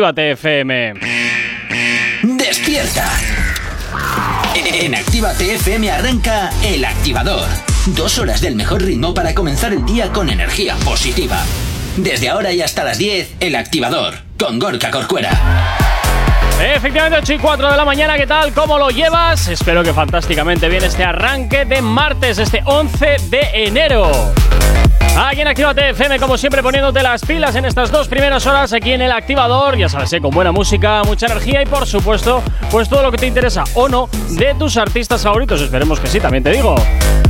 Actívate FM. ¡Despierta! En Actívate FM arranca El Activador. Dos horas del mejor ritmo para comenzar el día con energía positiva. Desde ahora y hasta las 10, El Activador, con Gorka Corcuera. Efectivamente, 8 y 4 de la mañana, ¿qué tal? ¿Cómo lo llevas? Espero que fantásticamente bien este arranque de martes, este 11 de enero. Aquí en Actívate FM, como siempre, poniéndote las pilas en estas dos primeras horas aquí en el activador. Ya sabes, ¿eh? con buena música, mucha energía y, por supuesto, pues todo lo que te interesa o no de tus artistas favoritos. Esperemos que sí, también te digo.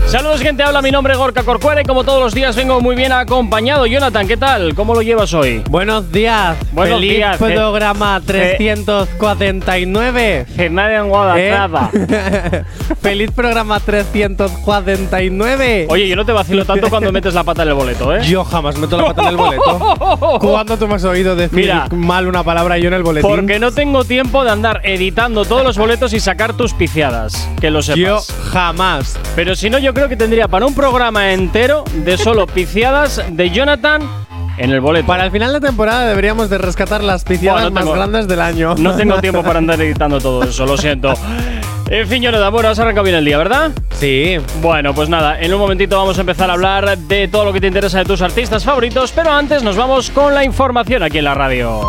Saludos, gente. Habla mi nombre, Gorka Corcuera, y como todos los días vengo muy bien acompañado. Jonathan, ¿qué tal? ¿Cómo lo llevas hoy? Buenos días. Buenos Feliz días, eh. programa 349. Que nadie en Guadalajara. ¿Eh? Feliz programa 349. Oye, yo no te vacilo tanto cuando metes la pata en el boleto, ¿eh? Yo jamás meto la pata en el boleto. ¿Cuándo tú me has oído decir Mira. mal una palabra yo en el boletín? Porque no tengo tiempo de andar editando todos los boletos y sacar tus piciadas. Que lo sepas. yo jamás. Pero si no, yo creo que tendría para un programa entero de solo piciadas de Jonathan en el boleto. Para el final de temporada deberíamos de rescatar las piciadas no más grandes del año. No tengo tiempo para andar editando todo eso, lo siento. En fin, Jonathan, bueno, has arrancado bien el día, ¿verdad? Sí. Bueno, pues nada, en un momentito vamos a empezar a hablar de todo lo que te interesa de tus artistas favoritos, pero antes nos vamos con la información aquí en la radio.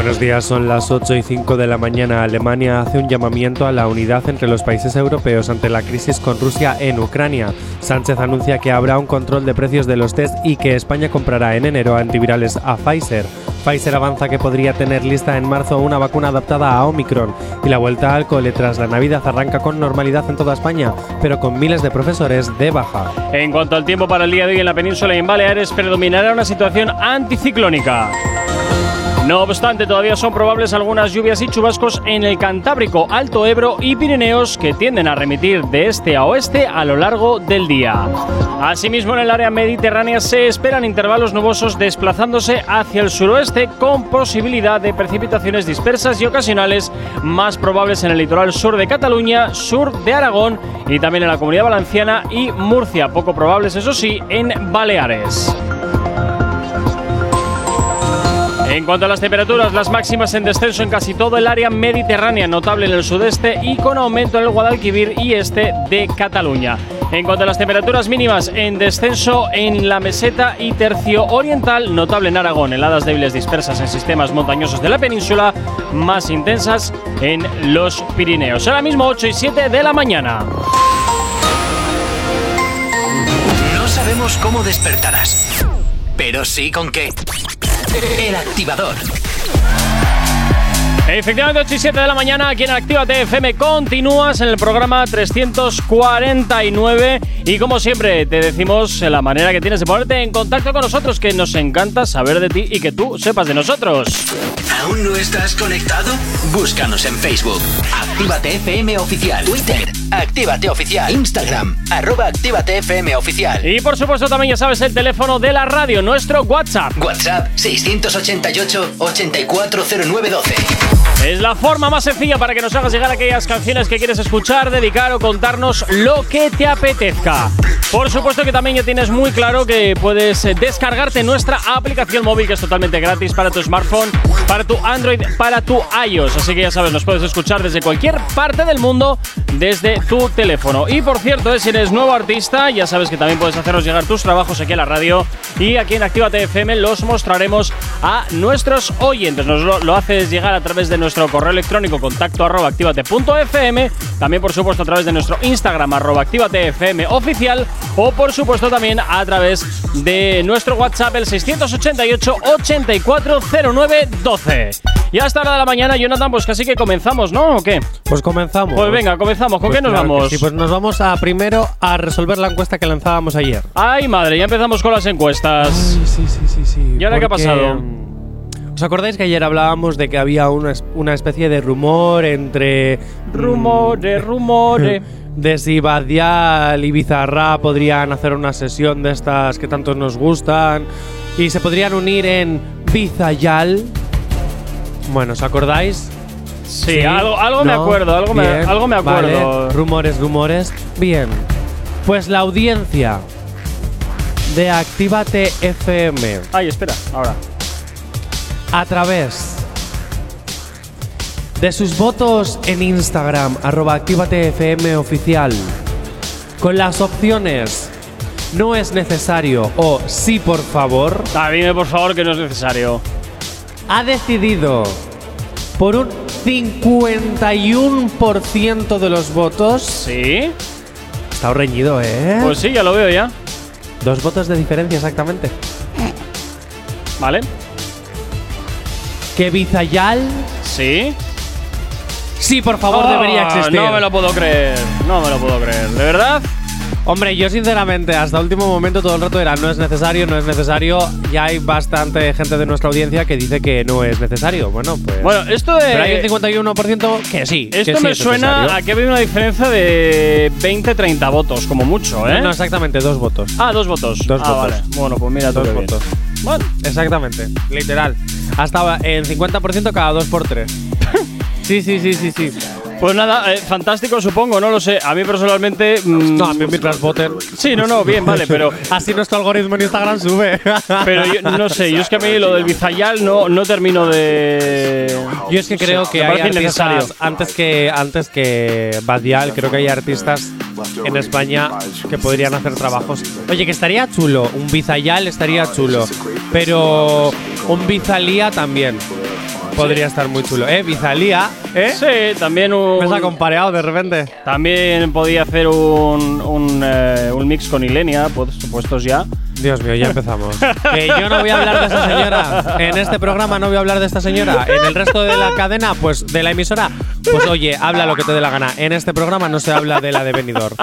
Buenos días, son las 8 y 5 de la mañana. Alemania hace un llamamiento a la unidad entre los países europeos ante la crisis con Rusia en Ucrania. Sánchez anuncia que habrá un control de precios de los test y que España comprará en enero antivirales a Pfizer. Pfizer avanza que podría tener lista en marzo una vacuna adaptada a Omicron y la vuelta al cole tras la Navidad arranca con normalidad en toda España, pero con miles de profesores de baja. En cuanto al tiempo para el día de hoy en la península y en Baleares, predominará una situación anticiclónica. No obstante, todavía son probables algunas lluvias y chubascos en el Cantábrico, Alto Ebro y Pirineos que tienden a remitir de este a oeste a lo largo del día. Asimismo, en el área mediterránea se esperan intervalos nubosos desplazándose hacia el suroeste con posibilidad de precipitaciones dispersas y ocasionales más probables en el litoral sur de Cataluña, sur de Aragón y también en la Comunidad Valenciana y Murcia, poco probables eso sí en Baleares. En cuanto a las temperaturas, las máximas en descenso en casi todo el área mediterránea, notable en el sudeste y con aumento en el Guadalquivir y este de Cataluña. En cuanto a las temperaturas mínimas, en descenso en la meseta y tercio oriental, notable en Aragón, heladas débiles dispersas en sistemas montañosos de la península, más intensas en los Pirineos. Ahora mismo 8 y 7 de la mañana. No sabemos cómo despertarás, pero sí con qué. El Activador. Efectivamente, 8 y 7 de la mañana aquí en Actívate FM continúas en el programa 349 y como siempre te decimos la manera que tienes de ponerte en contacto con nosotros, que nos encanta saber de ti y que tú sepas de nosotros. ¿Aún no estás conectado? Búscanos en Facebook. Actívate FM Oficial. Twitter. Actívate Oficial. Instagram. Arroba Actívate FM Oficial. Y por supuesto también ya sabes el teléfono de la radio, nuestro WhatsApp. WhatsApp 688 840912. Es la forma más sencilla para que nos hagas llegar aquellas canciones que quieres escuchar, dedicar o contarnos lo que te apetezca. Por supuesto que también ya tienes muy claro que puedes descargarte nuestra aplicación móvil que es totalmente gratis para tu smartphone, para tu Android, para tu iOS. Así que ya sabes, nos puedes escuchar desde cualquier parte del mundo desde tu teléfono. Y por cierto, eh, si eres nuevo artista, ya sabes que también puedes hacernos llegar tus trabajos aquí a la radio y aquí en Actívate FM los mostraremos a nuestros oyentes. Nos lo, lo haces llegar a través de nuestro correo electrónico contacto arroba activate.fm, también por supuesto a través de nuestro Instagram arroba activatefm oficial o por supuesto también a través de nuestro WhatsApp el 688 840912. Y hasta hora de la mañana, Jonathan, pues casi que comenzamos, ¿no? ¿O qué? Pues comenzamos. Pues venga, comenzamos. ¿Con Pues qué nos claro vamos? Sí, pues nos vamos a primero a resolver la encuesta que lanzábamos ayer. Ay, madre, ya empezamos con las encuestas. sí, sí, sí, sí. ¿Y ahora qué ha pasado? ¿Os acordáis que ayer hablábamos de que había una, una especie de rumor entre. Rumores, rumores. De si Badial y Bizarra podrían hacer una sesión de estas que tantos nos gustan y se podrían unir en Bizayal. Bueno, ¿os acordáis? Sí, algo, algo me acuerdo, algo me, algo me acuerdo. vale. Rumores, rumores. Bien. Pues la audiencia de Actívate FM Ay, espera, ahora. A través de sus votos en Instagram, arroba Actívate FM oficial, con las opciones no es necesario o sí por favor, Ah, dime por favor que no es necesario. ha decidido por un 51% de los votos. ¿Sí? Está reñido, ¿eh? Pues sí, ya lo veo ya. Dos votos de diferencia exactamente. ¿Vale? Que Bizayal ¿Sí? sí por favor Oh, debería existir. No me lo puedo creer. No me lo puedo creer. ¿De verdad? Hombre, yo sinceramente hasta último momento todo el rato era no es necesario, no es necesario. Ya hay bastante gente de nuestra audiencia que dice que no es necesario. Bueno, pues. Bueno, esto de. pero hay un 51% que sí. que Esto sí me es suena necesario. a que había una diferencia de 20-30 votos, como mucho, ¿eh? No, no, exactamente, dos votos. ah, dos votos. Dos ah, votos. vale. Bueno, pues mira, Dos bien. Bueno, Exactamente, literal. Hasta en 50% cada dos por tres. sí, sí, sí, sí, sí. pues nada, eh, fantástico supongo, no lo sé. A mí personalmente. mm, No, a mí mientras voten. Sí, no, no, bien, vale, pero. Así nuestro algoritmo en Instagram sube. Pero yo no sé, yo es que a mí lo del Bizayal no, no termino de. Yo es que creo que me hay parece innecesario. artistas antes que antes que Badial, creo que hay artistas en España que podrían hacer trabajos. Oye, que estaría chulo, un Bizayal estaría chulo, pero un Bizalía también podría estar muy chulo. Eh, Bizalía, ¿eh? Sí, también un. Me ha compareado de repente. También podía hacer un, un, eh, un mix con Ilenia, pues, supuestos ya. Dios mío, ya empezamos. que yo no voy a hablar de esa señora. En este programa no voy a hablar de esta señora. En el resto de la cadena, pues de la emisora, pues oye, habla lo que te dé la gana. En este programa no se habla de la de Benidorm.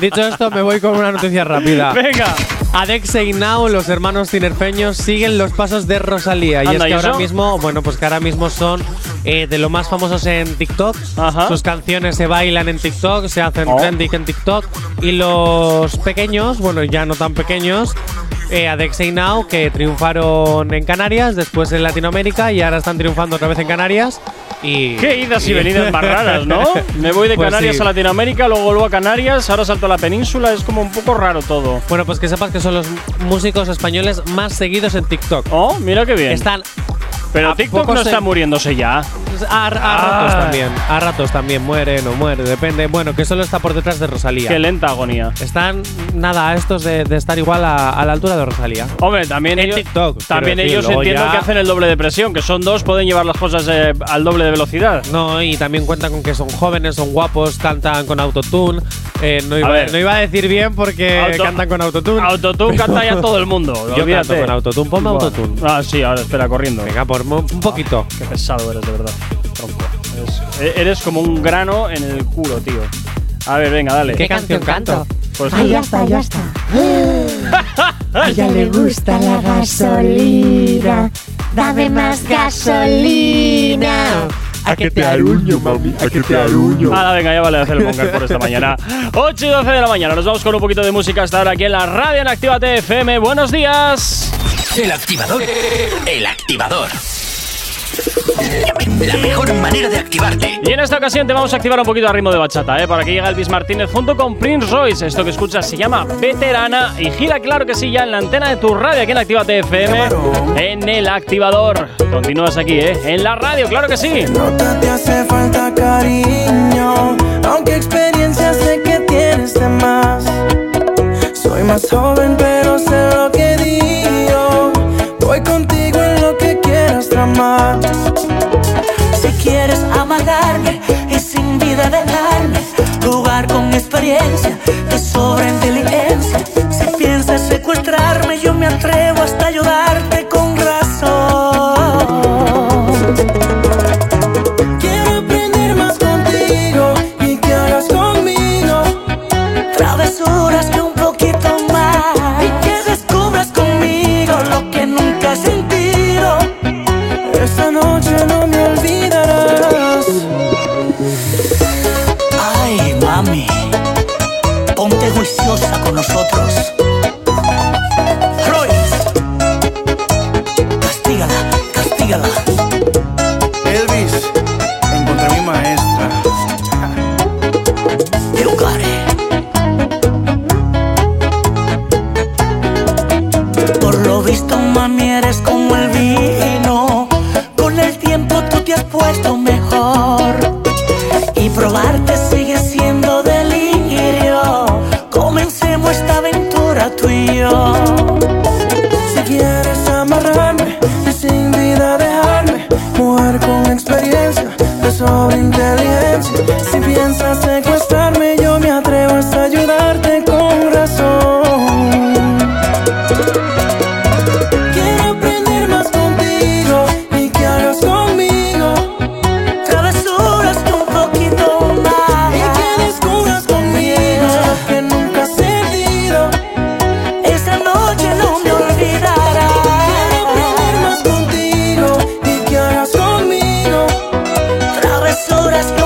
Dicho esto, me voy con una noticia rápida. Venga. Adexe y Now, los hermanos tinerfeños, siguen los pasos de Rosalía. y es que ¿y ahora mismo, bueno, pues que ahora mismo son eh, de lo más famosos en TikTok. Ajá. Sus canciones se bailan en TikTok, se hacen Oh. trending en TikTok. Y los pequeños, bueno, ya no tan pequeños, eh, Adexe y Now, que triunfaron en Canarias, después en Latinoamérica y ahora están triunfando otra vez en Canarias. Y, Qué idas y venidas más raras, ¿no? Me voy de Pues Canarias sí. a Latinoamérica, luego vuelvo a Canarias, ahora salto a la península, es como un poco raro todo. Bueno, pues que sepas que son los músicos españoles más seguidos en TikTok. Oh, mira qué bien. Están Pero TikTok no está muriéndose ya. A, a Ah. ratos también, a ratos también muere, no muere, depende. Bueno, que solo está por detrás de Rosalía. Qué lenta agonía. Están, nada, a estos de, de estar igual a, a la altura de Rosalía. Hombre, también En ellos, TikTok, también decir, ellos luego entiendo ya- que hacen el doble de presión, que son dos, pueden llevar las cosas eh, al doble de velocidad. No, y también cuentan con que son jóvenes, son guapos, cantan con autotune. Eh, no, iba, ver. no iba a decir bien porque Auto- cantan con autotune. Autotune canta ya todo el mundo. Yo olvídate. canto con autotune, ponme Bueno. autotune. Ah, sí, ahora espera, corriendo. Venga, por un poquito. Qué pesado eres, de verdad. Tronco. Eres, e- eres como un grano en el culo, tío. A ver, venga, dale. ¿Qué canción canto? Pues Ay, ya está, ya está. A ella le gusta la gasolina. Dame más gasolina. A que te aruño, mami, a que te aruño. Ahora, venga, ya vale hacer el monger por esta mañana. 8 y 12 de la mañana. Nos vamos con un poquito de música hasta ahora aquí en la radio en Actívate FM. Buenos días. El activador. El activador. La mejor manera de activarte. Y en esta ocasión te vamos a activar un poquito a ritmo de bachata, ¿eh? Para que llegue Elvis Martínez junto con Prince Royce. Esto que escuchas se llama Veterana y gira, claro que sí, ya en la antena de tu radio aquí en Actívate FM, en el activador. Continúas aquí, ¿eh? En la radio, claro que sí. Nota te hace falta cariño, aunque experiencia sé que tienes de más. Soy más joven, pero sé lo que digo. Voy lo Si quieres amagarme y sin vida dejarme, jugar con experiencia, te sobra horas.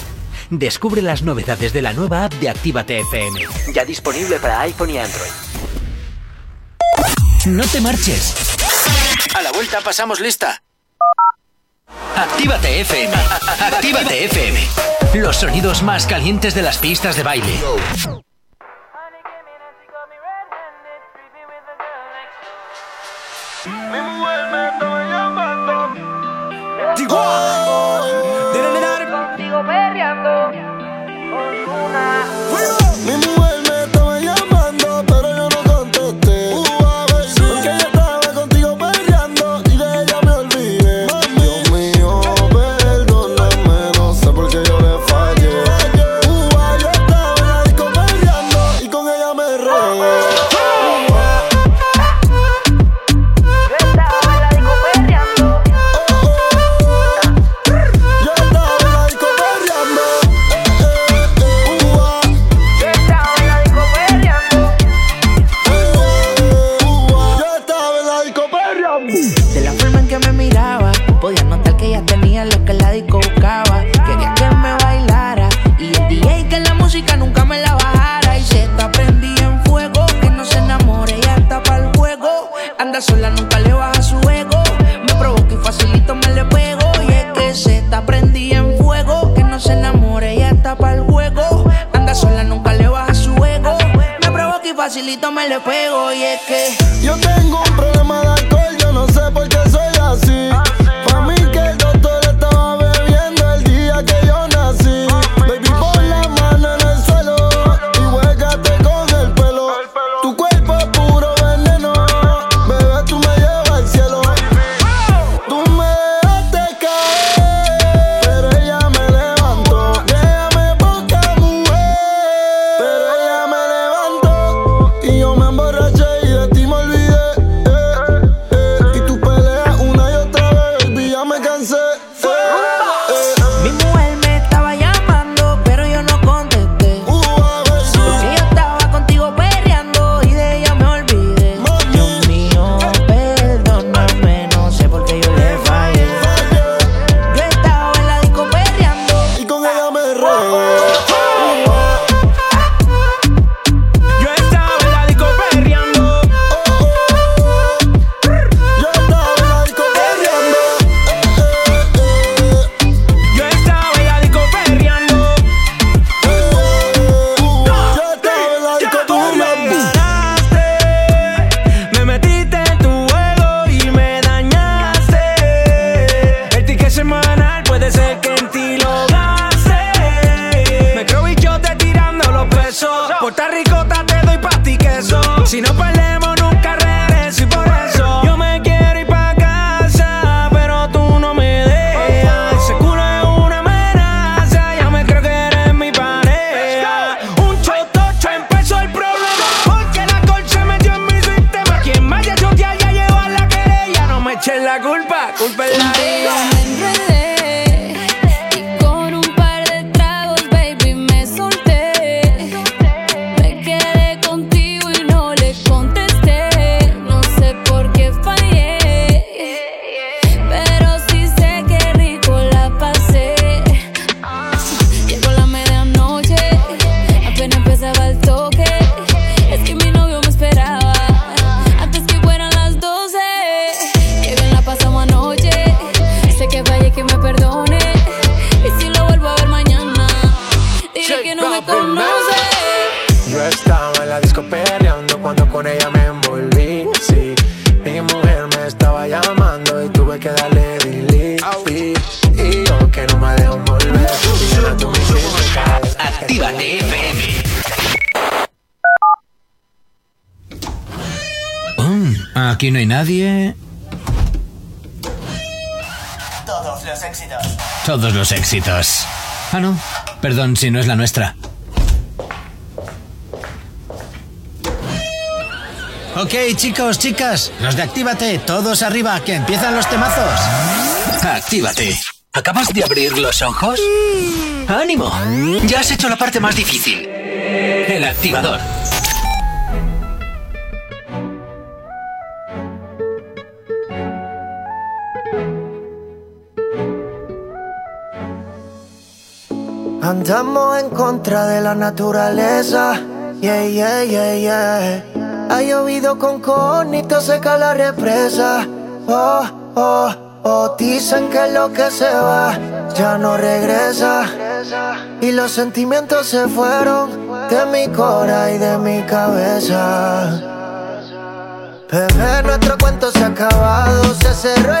Descubre las novedades de la nueva app de Actívate FM. Ya disponible para iPhone y Android. No te marches. A la vuelta pasamos lista. Actívate FM. Actívate FM. Los sonidos más calientes de las pistas de baile. Digo. facilito me le pego y es que yo tengo un problema de nadie. Todos los éxitos. Todos los éxitos. Ah, no. Perdón si no es la nuestra. Ok, chicos, chicas, los de Actívate, todos arriba, que empiezan los temazos. Actívate. ¿Acabas de abrir los ojos? ¡Ánimo! Ya has hecho la parte más difícil. El activador. Andamos en contra de la naturaleza. Yeah, yeah, yeah, yeah. Ha llovido con conito, seca la represa. Oh, oh, oh. Dicen que lo que se va ya no regresa. Y los sentimientos se fueron de mi cora y de mi cabeza. Bebé, nuestro cuento se ha acabado. Se cerró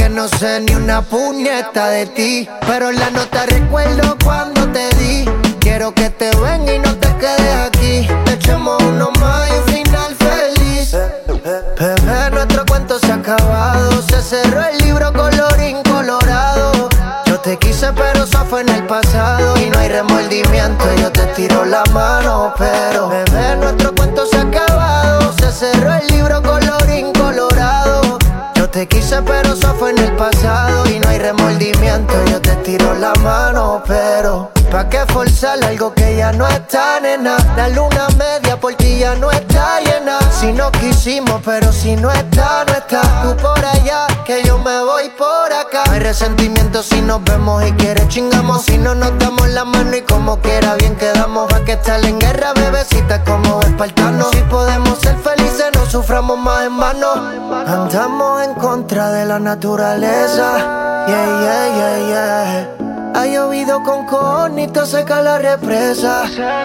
No sé ni una puñeta de ti. Pero en la nota recuerdo cuando te di. Quiero que te venga y no te quedes aquí. Echemos uno más y un final feliz. Bebé, nuestro cuento se ha acabado. Se cerró el libro colorín colorado. Yo te quise, pero eso fue en el pasado. Y no hay remordimiento, yo te tiro la mano. Pero, bebé, nuestro fue en el pasado. Y no hay remordimiento, yo te tiro la mano. Pero, ¿pa' qué forzar algo que ya no está, nena? La luna media por ti ya no está llena. Si no quisimos, pero si no está, no está. Tú por allá, que yo me voy por acá. Hay resentimiento si nos vemos y quieres chingamos. Si no nos damos la mano y como quiera bien quedamos. Va que estar en guerra, bebecita, como espartanos. Si podemos ser felices, no suframos más en vano. Andamos en contra de la naturaleza. Yeah, yeah, yeah, yeah. Ha llovido con conito, seca la represa.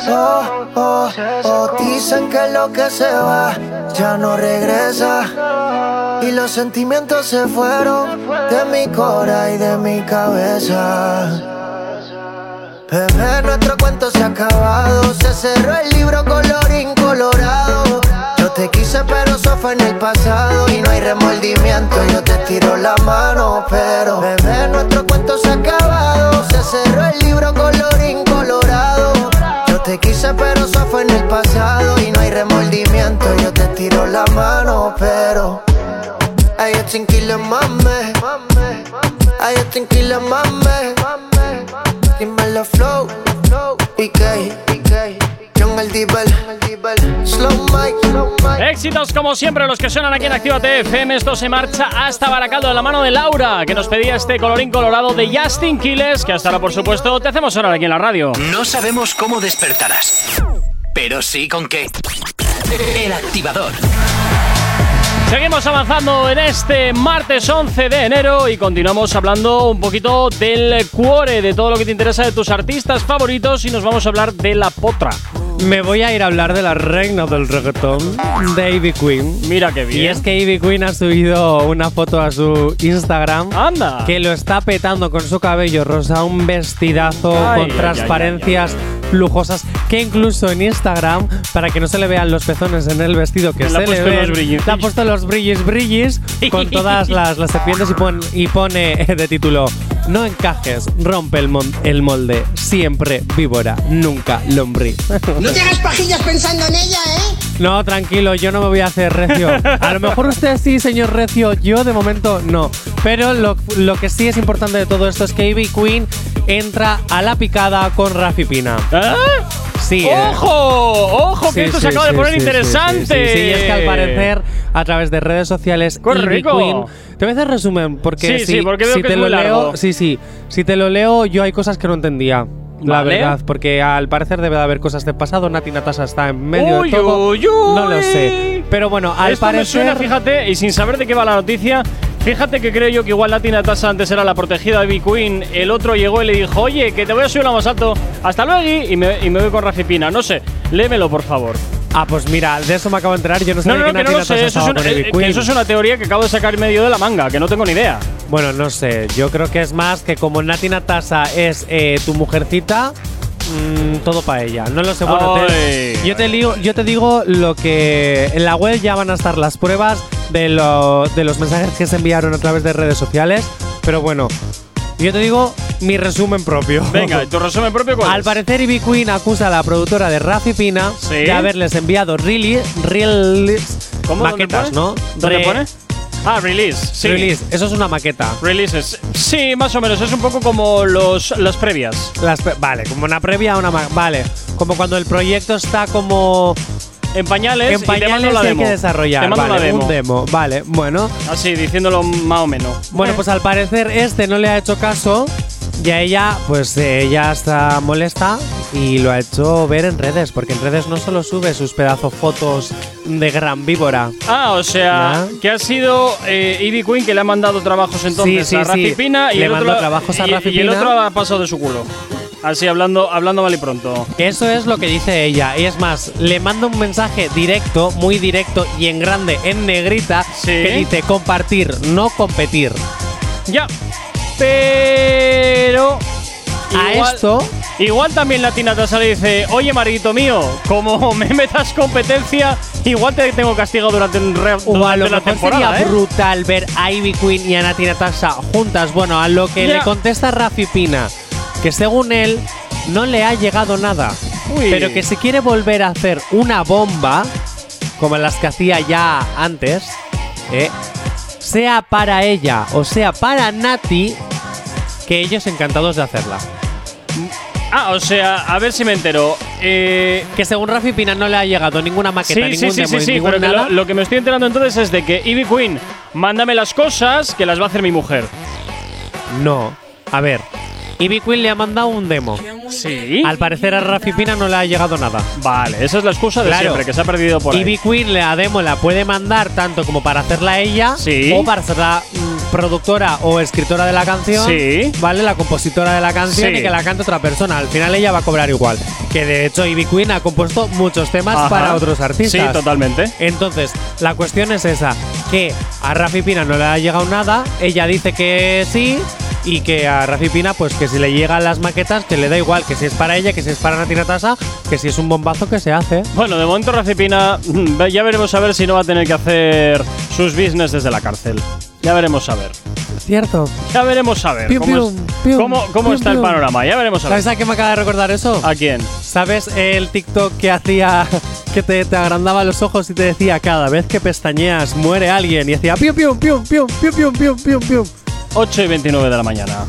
Oh, oh, oh. Dicen que lo que se va ya no regresa. Y los sentimientos se fueron de mi cora y de mi cabeza. Bebé, nuestro cuento se ha acabado. Se cerró el libro colorín colorado. Yo te quise, pero eso fue en el pasado. Y no hay remordimiento, yo te tiro la mano. Pero, bebé, nuestro cuento se ha acabado. Se cerró el libro colorín colorado. Yo te quise, pero eso fue en el pasado. Y no hay remordimiento, yo te tiro la mano. Pero, ay, yo tranquila, mame. Ay, yo tranquila, mame. Dímelo flow, PK, John el Slow Mike, Slow Mike. Éxitos como siempre los que suenan aquí en Actívate FM. Esto se marcha hasta Baracaldo de la mano de Laura, que nos pedía este colorín colorado de Justin Quiles, que hasta ahora, por supuesto, te hacemos sonar aquí en la radio. No sabemos cómo despertarás, pero sí con qué. El activador. Seguimos avanzando en este martes 11 de enero y continuamos hablando un poquito del cuore, de todo lo que te interesa de tus artistas favoritos y nos vamos a hablar de la potra. Me voy a ir a hablar de la reina del reggaetón, de Ivy Queen. Mira qué bien. Y es que Ivy Queen ha subido una foto a su Instagram. ¡Anda! Que lo está petando con su cabello rosa, un vestidazo Ay, con ay, transparencias lujosas. Que incluso en Instagram, para que no se le vean los pezones en el vestido, que se le ven, brillis. le ha puesto los brillis brillis con todas las, las serpientes y, pon- y pone de título: No encajes, rompe el, el molde, siempre víbora, nunca lombriz. No te hagas pajillas pensando en ella, ¿eh? No, tranquilo, yo no me voy a hacer recio. A lo mejor usted sí, señor recio, yo de momento no. Pero lo, lo que sí es importante de todo esto es que Ivy Queen entra a la picada con Rafi Pina. ¿Ah? Sí, eh. ¡Ojo! ¡Ojo! que Sí, esto sí, se acaba de sí, poner sí, sí, interesante. Sí, sí, sí. Y es que al parecer, a través de redes sociales, ¡Qué Ivy rico! Queen. Te voy a hacer resumen, porque Sí, si, sí, porque veo si que te es lo muy largo. leo. Sí, sí. Si te lo leo, yo hay cosas que no entendía. La Vale. verdad, porque al parecer debe de haber cosas de pasado. Nati Natasha está en medio Uy, de todo. uy, uy. No lo sé. Pero bueno, al Esto me parecer. suena, fíjate, y sin saber de qué va la noticia, fíjate que creo yo que igual Latina Tasa antes era la protegida de B-Queen, el otro llegó y le dijo, oye, que te voy a subir lo más alto, hasta luego, y me, y me voy con Rafi Pina. No sé, léemelo, por favor. Ah, pues mira, de eso me acabo de enterar. Yo no sé No, no, que no sé, eso es, una, eh, que eso es una teoría que acabo de sacar medio de la manga, que no tengo ni idea. Bueno, no sé. Yo creo que es más que como Nati Natasa es eh, tu mujercita, mm, todo para ella. No lo sé. Bueno, te- yo, te digo, yo te digo lo que en la web ya van a estar las pruebas de, lo- de los mensajes que se enviaron a través de redes sociales. Pero bueno, yo te digo mi resumen propio. Venga, ¿y tu resumen propio cuál Al es? parecer, Ivy Queen acusa a la productora de Rafi Pina Sí. de haberles enviado really, real ¿Cómo? ¿Dónde maquetas, pone? ¿no? ¿Dónde Re- pone? Ah, release. Sí. Release. Eso es una maqueta. Releases. Sí, más o menos. Es un poco como los, las previas. Las pre- vale, como una previa a una ma- vale, como cuando el proyecto está como En pañales, en y te mando pañales la hay que desarrollar, Te mando vale, demo. un demo, vale, bueno, Así, diciéndolo más o menos. bueno, pues al parecer este no le ha hecho caso y a ella, pues eh, ella está molesta y lo ha hecho ver en redes, porque en redes no solo sube sus pedazos fotos de gran víbora. Ah, o sea, que ha sido eh, Ivy Queen que le ha mandado trabajos entonces Sí, sí, a Rafi sí. Pina y Le el otro trabajos a y- Rafi y el otro ha pasado de su culo. Así hablando, hablando mal y pronto. Eso es lo que dice ella. Y es más, le manda un mensaje directo, muy directo y en grande, en negrita, que dice compartir, no competir. Ya. Pero. A esto- Igual también la Tina Tasa le dice: Oye, marito mío, como me metas competencia, igual te tengo castigado durante, el re- durante lo la temporada. sería ¿eh? brutal ver a Ivy Queen y a Nati Natasha juntas. Bueno, a lo que Ya. le contesta Rafi Pina, que según él no le ha llegado nada, Uy. pero que si quiere volver a hacer una bomba, como las que hacía ya antes, eh, sea para ella o sea para Nati, que ellos encantados de hacerla. Ah, o sea, a ver si me entero. Eh, Que según Rafi Pina no le ha llegado ninguna maqueta, sí, ningún sí, sí, demo, sí, sí, ningún pero que nada. lo, lo que me estoy enterando entonces es de que Ivy Queen, mándame las cosas que las va a hacer mi mujer. No. A ver, Ivy Queen le ha mandado un demo. Sí. Al parecer a Rafi Pina no le ha llegado nada. Vale, esa es la excusa de Claro. siempre, que se ha perdido por ahí. Ivy Queen la demo la puede mandar tanto como para hacerla ella Sí. o para ser la mm, productora o escritora de la canción, Sí. ¿vale? La compositora de la canción Sí. y que la cante otra persona. Al final ella va a cobrar igual. Que de hecho Ivy Queen ha compuesto muchos temas Ajá. para otros artistas. Sí, totalmente. Entonces, la cuestión es esa, que a Rafi Pina no le ha llegado nada, ella dice que sí y que a Rafi Pina pues que si le llegan las maquetas que le da igual, que si es para ella, que si es para Nati Natasha, que si es un bombazo que se hace. Bueno, de momento Rafi Pina, mm, ya veremos a ver si no va a tener que hacer sus business desde la cárcel. Ya veremos a ver. Cierto. Ya veremos a ver Pium, cómo, pium, es- pium, cómo- está el panorama. Ya veremos a ver. ¿Sabes a qué me acaba de recordar eso? ¿A quién? ¿Sabes el TikTok que hacía que te, te agrandaba los ojos y te decía cada vez que pestañeas muere alguien y hacía pium pium pium pium pium pium pium pium pium 8 y 29 de la mañana.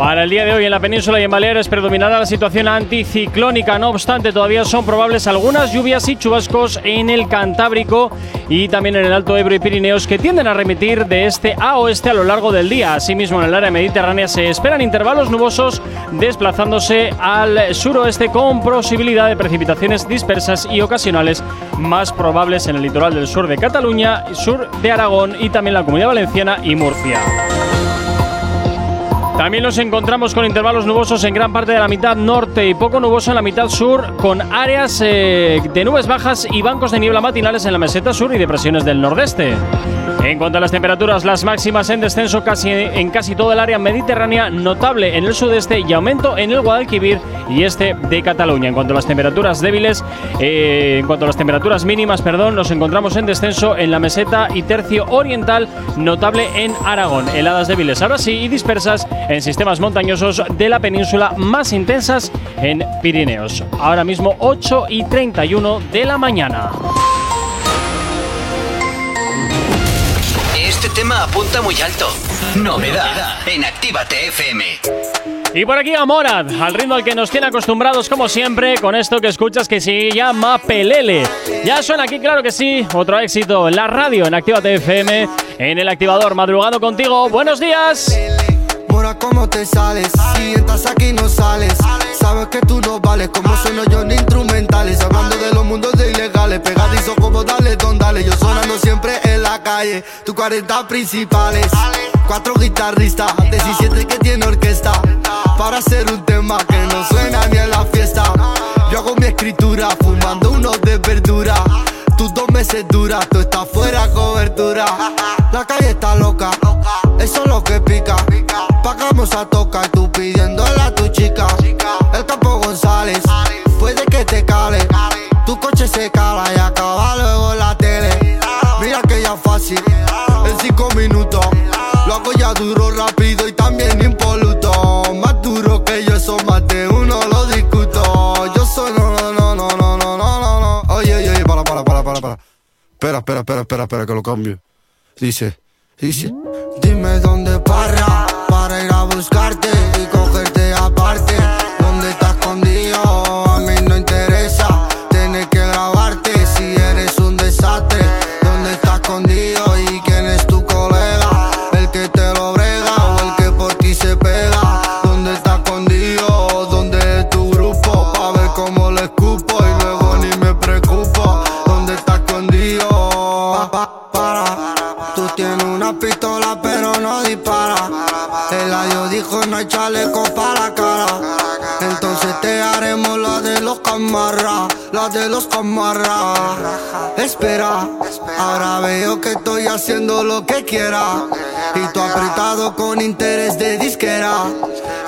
Para el día de hoy en la península y en Baleares predominará la situación anticiclónica. No obstante, todavía son probables algunas lluvias y chubascos en el Cantábrico y también en el Alto Ebro y Pirineos que tienden a remitir de este a oeste a lo largo del día. Asimismo, en el área mediterránea se esperan intervalos nubosos desplazándose al suroeste con posibilidad de precipitaciones dispersas y ocasionales más probables en el litoral del sur de Cataluña, sur de Aragón y también la Comunidad Valenciana y Murcia. También nos encontramos con intervalos nubosos en gran parte de la mitad norte y poco nuboso en la mitad sur, con áreas eh, de nubes bajas y bancos de niebla matinales en la meseta sur y depresiones del nordeste. En cuanto a las temperaturas, las máximas en descenso casi en casi toda el área mediterránea, notable en el sudeste y aumento en el Guadalquivir y este de Cataluña. En cuanto a las temperaturas débiles, eh, en cuanto a las temperaturas mínimas, perdón, nos encontramos en descenso en la meseta y tercio oriental, notable en Aragón. Heladas débiles ahora sí y dispersas en sistemas montañosos de la península más intensas en Pirineos. Ahora mismo 8 y 31 de la mañana. tema apunta muy alto. Novedad en Actívate FM. Y por aquí Amorad, al ritmo al que nos tiene acostumbrados como siempre, con esto que escuchas que se llama Pelele. Ya suena aquí, claro que sí, otro éxito en la radio en Actívate FM, en el activador madrugado contigo. Buenos días. Mora, ¿cómo te sales? Si entras aquí no sales. Sabes que tú no vales, como sueno yo ni instrumentales. Hablando de los mundos de ilegales, pegadizo como dale, don dale. Yo sonando siempre en la calle, tu 40 principales. Cuatro guitarristas, 17 que tiene orquesta. Para hacer un tema que no suena ni en la fiesta. Yo hago mi escritura, fumando unos de verdura. Tus dos meses duras, tú estás fuera cobertura. La calle está loca, eso es lo que pica. Pagamos a tocar tú pidiéndole a tu chica. El campo González, puede que te cale. Tu coche se cala y acaba luego la tele. Mira que ya fácil, en cinco minutos. Lo hago ya duro, rápido y también impoluto. Más duro que yo, eso más de uno lo discuto. Yo soy no, no, no, no, no, no, no, no. Oye, oye, oye, para, para, para, para, para. Espera, espera, espera, espera, espera, que lo cambio. Dice. Dime dónde para, para ir a buscarte y cogerte dijo no hay chaleco para cara. Entonces te haremos la de los camarras, la de los camarras. Espera, ahora veo que estoy haciendo lo que quiera. Y tú apretado con interés de disquera.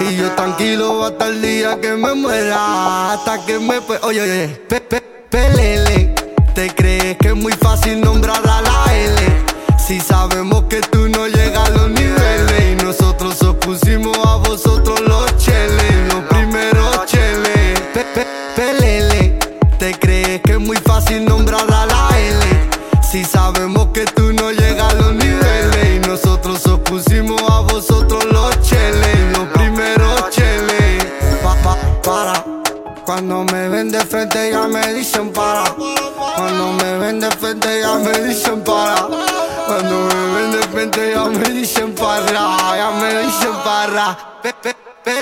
Y yo tranquilo hasta el día que me muera. Hasta que me. Oye, oye, pe, pe, pelele. ¿Te crees que es muy fácil nombrar a la L? Si sabemos que Cuando me ven de frente ya me dicen para. Cuando me ven de frente ya me dicen para. Cuando me ven de frente ya me dicen para. Ya me dicen para. Pe.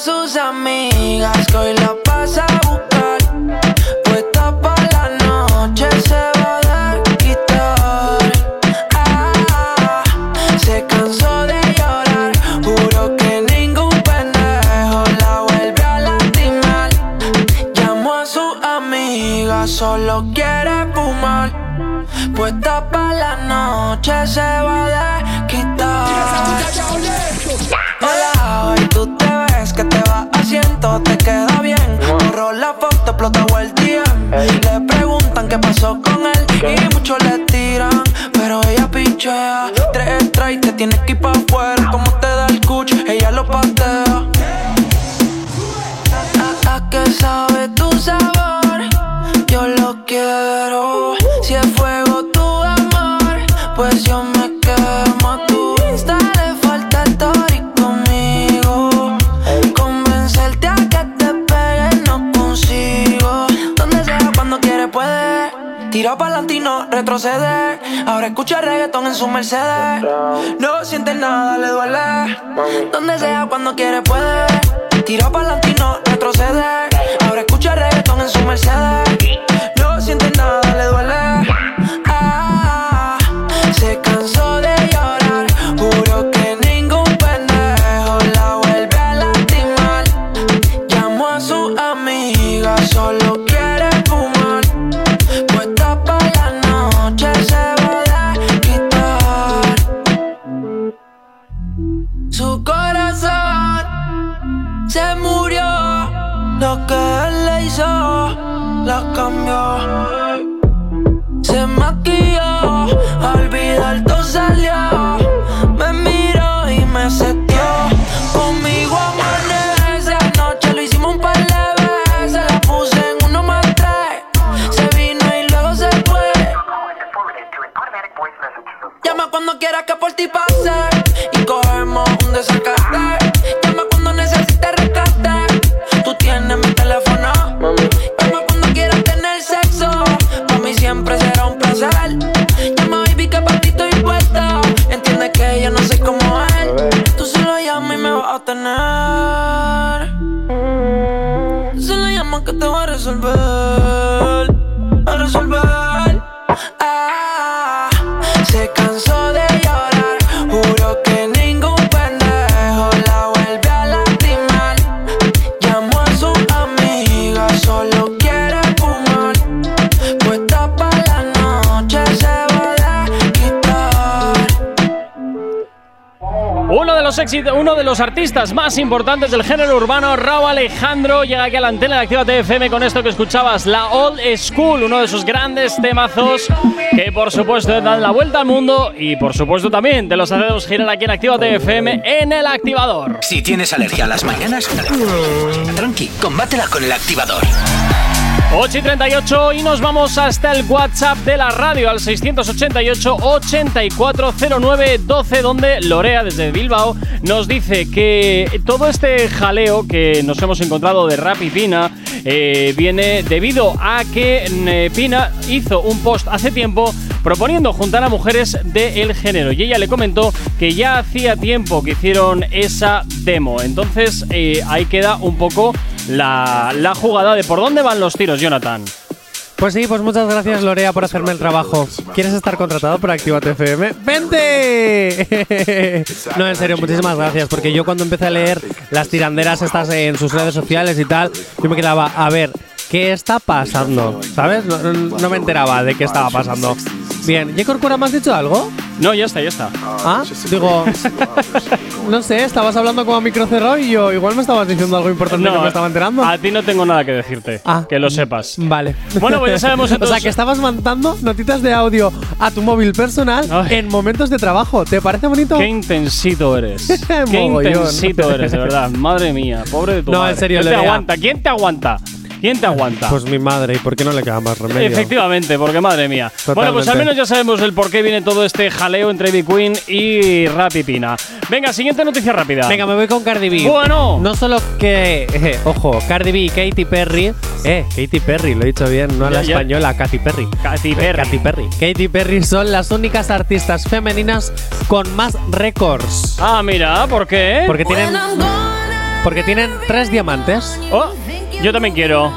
sus amigas que hoy la pasa a buscar. Puesta pa' la noche se va a quitar. Ah, se cansó de llorar, juro que ningún pendejo la vuelve a lastimar. Llamó a su amiga, solo quiere fumar. Puesta pa' la noche se va a quitar. Hola, hoy tú te quedas pa'lante y no retrocede. Ahora escucha reggaetón en su Mercedes. No siente nada, le duele. Donde sea, cuando quiere, puede. Tira pa'lante y no retrocede. Ahora escucha reggaetón en su Mercedes. No siente nada, le duele. Ah, se cansó de Oh. Los artistas más importantes del género urbano, Raúl Alejandro, llega aquí a la antena de Activa TFM con esto que escuchabas, la Old School, uno de esos grandes temazos que por supuesto dan la vuelta al mundo y por supuesto también te los hacemos girar aquí en Activa TFM en el activador. Si tienes alergia a las mañanas, tranqui, combátela con el activador. 8 y 38 y nos vamos hasta el WhatsApp de la radio al 688-8409-12 donde Lorea desde Bilbao nos dice que todo este jaleo que nos hemos encontrado de Rap y Pina eh, viene debido a que eh, Pina hizo un post hace tiempo proponiendo juntar a mujeres del género. Y ella le comentó que ya hacía tiempo que hicieron esa demo. Entonces eh, ahí queda un poco la, la jugada de por dónde van los tiros Jonathan Pues sí, pues muchas gracias Lorea por hacerme el trabajo. ¿Quieres estar contratado por Actívate FM? ¡Vente! no, en serio, muchísimas gracias, porque yo cuando empecé a leer las tiranderas estas en sus redes sociales y tal, yo me quedaba, a ver, ¿qué está pasando? ¿Sabes? No, me enteraba de qué estaba pasando. Bien, ¿y Corcuera me has dicho algo? No, ya está, ya está. Ah, digo, no sé, estabas hablando como a micro cerrado y yo igual me estabas diciendo algo importante que me estaba enterando. A ti no tengo nada que decirte. que lo sepas. Vale. Bueno, pues ya sabemos o entonces. sea, que estabas mandando notitas de audio a tu móvil personal en momentos de trabajo. ¿Te parece bonito? Qué intensito eres. Qué intensito eres, de verdad. Madre mía, pobre de tu No, madre. en serio, ¿Quién te aguanta? ¿Quién te aguanta? ¿Quién te aguanta? Pues mi madre, ¿y por qué no le queda más remedio? Efectivamente, porque madre mía. Bueno, pues al menos ya sabemos el por qué viene todo este jaleo entre Ivy Queen y Rappi Pina. Venga, siguiente noticia rápida. Venga, me voy con Cardi B. Bueno. No solo que. eh, ojo, Cardi B y Katy Perry. Eh, Katy Perry, lo he dicho bien, no a la Ya, ya. española, Katy Perry. Katy Perry. Katy Perry. Katy Perry son las únicas artistas femeninas con más récords. Ah, mira, ¿por qué? Porque tienen. Porque tienen tres diamantes. Oh, yo también quiero.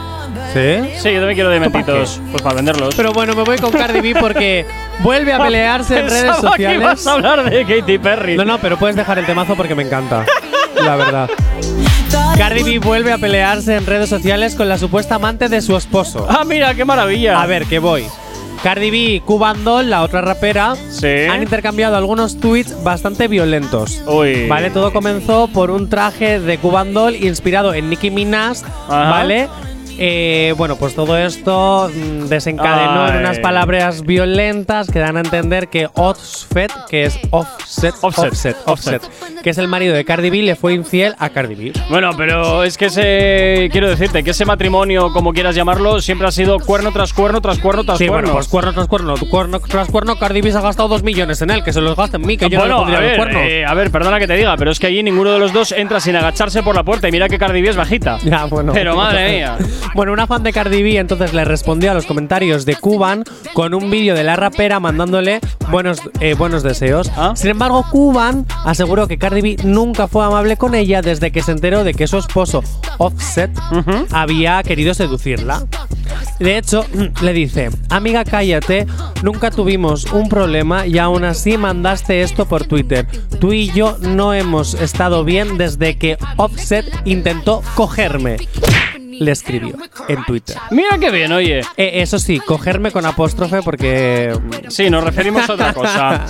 ¿Sí? Sí, yo también quiero diamantitos. Pues para venderlos. Pero bueno, me voy con Cardi B porque vuelve a pelearse en redes Pensaba que sociales. ibas a hablar de Katy Perry. No, no, pero puedes dejar el temazo porque me encanta. la verdad. Cardi B vuelve a pelearse en redes sociales con la supuesta amante de su esposo. Ah, mira, qué maravilla. A ver, que voy. Cardi B y Cuban Doll, la otra rapera, han intercambiado algunos tweets bastante violentos. Uy. Vale, todo comenzó por un traje de Cuban Doll inspirado en Nicki Minaj, Ajá. ¿vale? Eh, bueno, pues todo esto mm, desencadenó en unas palabras violentas que dan a entender que Offset, que es Offset, Offset, Offset, Offset. Offset, que es el marido de Cardi B, le fue infiel a Cardi B. Bueno, pero es que ese. Quiero decirte que ese matrimonio, como quieras llamarlo, siempre ha sido cuerno tras cuerno tras cuerno tras Sí, cuerno. bueno, pues cuerno tras cuerno, cuerno tras cuerno, Cardi B se ha gastado dos millones en él, que se los gasta en mí, que yo no le pondría a los ver, cuernos. eh, a ver, perdona que te diga, pero es que allí ninguno de los dos entra sin agacharse por la puerta y mira que Cardi B es bajita. Ya, bueno. Pero madre mía. Bueno, una fan de Cardi B entonces le respondió a los comentarios de Cuban con un vídeo de la rapera mandándole buenos, eh, buenos deseos. ¿Ah? Sin embargo, Cuban aseguró que Cardi B nunca fue amable con ella desde que se enteró de que su esposo Offset había querido seducirla. De hecho, le dice, amiga cállate, nunca tuvimos un problema y aún así mandaste esto por Twitter. Tú y yo no hemos estado bien desde que Offset intentó cogerme. Le escribió en Twitter. Mira qué bien, oye. Eh, eso sí, cogerme con apóstrofe porque... Sí, nos referimos a otra cosa.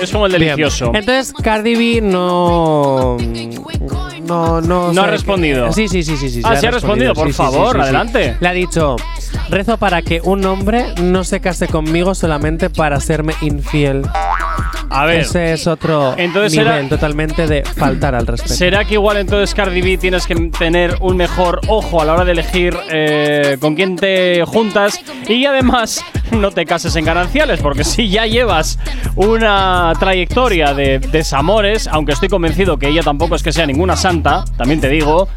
es como el Bien. delicioso. Entonces Cardi B no... No, no, No ha respondido. Sí, sí, sí, sí. sí Ah, sí ha respondido, por Sí, sí, sí, favor, sí, sí. adelante. Le ha dicho, rezo para que un hombre no se case conmigo solamente para serme infiel. A ver. Ese es otro Entonces nivel era- totalmente de faltar al respeto. ¿Será que igual entonces Cardi B tienes que tener un mejor ojo a la hora de elegir eh, con quién te juntas y además no te cases en gananciales? Porque si ya llevas una trayectoria de desamores, aunque estoy convencido que ella tampoco es que sea ninguna santa, también te digo,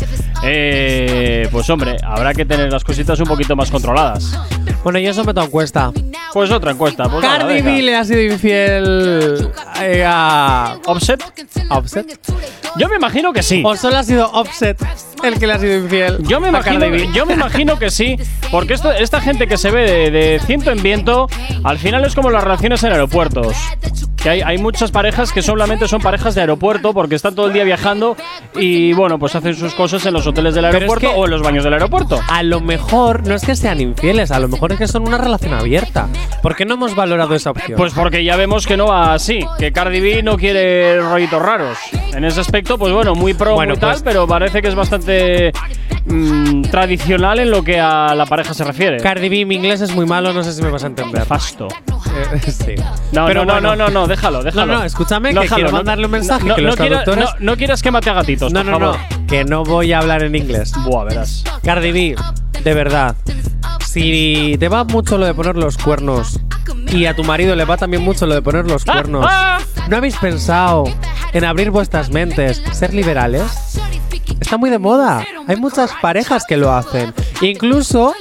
eh, pues hombre, habrá que tener las cositas un poquito más controladas. Bueno, yo someto a encuesta. Pues otra encuesta. Pues Cardi. B le ha sido infiel eh, a ¿Offset? a Offset. Yo me imagino que sí. ¿O solo ha sido Offset el que le ha sido infiel? Yo me a imagino, Cardi B? yo me imagino que sí, porque esto, esta gente que se ve de, de ciento en viento, al final es como las relaciones en aeropuertos. Que hay, hay muchas parejas que solamente son parejas de aeropuerto porque están todo el día viajando y bueno, pues hacen sus cosas en los hoteles del es aeropuerto que- o en los baños del aeropuerto. A lo mejor no es que sean infieles, a lo mejor es que son una relación abierta. ¿Por qué no hemos valorado esa opción? Pues porque ya vemos que no va así, que Cardi B no quiere rollitos raros. En ese aspecto, pues bueno, muy pro, Bueno, muy tal, pues- pero parece que es bastante mm, tradicional en lo que a la pareja se refiere. Cardi B, mi inglés es muy malo, no sé si me vas a entender. Fasto. Eh, sí. No, Pero no, no, no, no, déjalo, déjalo. No, no, escúchame, que Déjalo, quiero no- mandarle un mensaje, no, que no los traductores- no, no quieras que mate a gatitos, No, por no, favor. no, que no voy a hablar en inglés. Buah, verás. Cardi B, de verdad, si te va mucho lo de poner los cuernos y a tu marido le va también mucho lo de poner los cuernos, ah. ¿no habéis pensado en abrir vuestras mentes, ser liberales? Está muy de moda. Hay muchas parejas que lo hacen. Incluso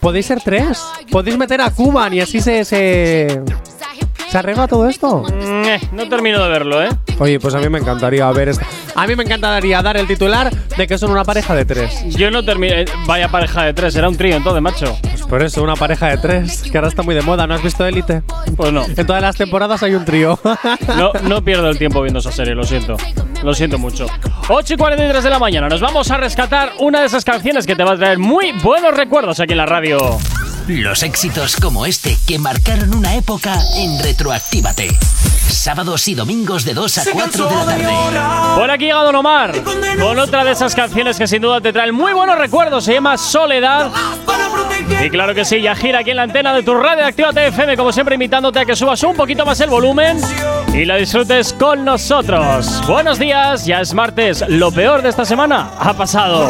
podéis ser tres. Podéis meter a Cuban y así se, se, se arregla todo esto. Mm, no termino de verlo, ¿eh? Oye, pues a mí me encantaría ver esto. A mí me encantaría dar el titular de que son una pareja de tres. Yo no termino. eh, vaya pareja de tres, era un trío entonces, macho. Pues por eso, una pareja de tres, que ahora está muy de moda. ¿No has visto Élite? Pues no. En todas las temporadas hay un trío. No, no pierdo el tiempo viendo esa serie, lo siento. Lo siento mucho. 8 y 43 de la mañana, nos vamos a rescatar una de esas canciones que te va a traer muy buenos recuerdos aquí en la radio. Los éxitos como este que marcaron una época en Retroactívate. Sábados y domingos de 2 a 4 de la tarde. Por aquí llega Don Omar, con otra de esas canciones que sin duda te traen muy buenos recuerdos, se llama Soledad. Y claro que sí, ya gira aquí en la antena de tu radio Actívate FM, como siempre invitándote a que subas un poquito más el volumen y la disfrutes con nosotros. Buenos días, ya es martes, lo peor de esta semana ha pasado.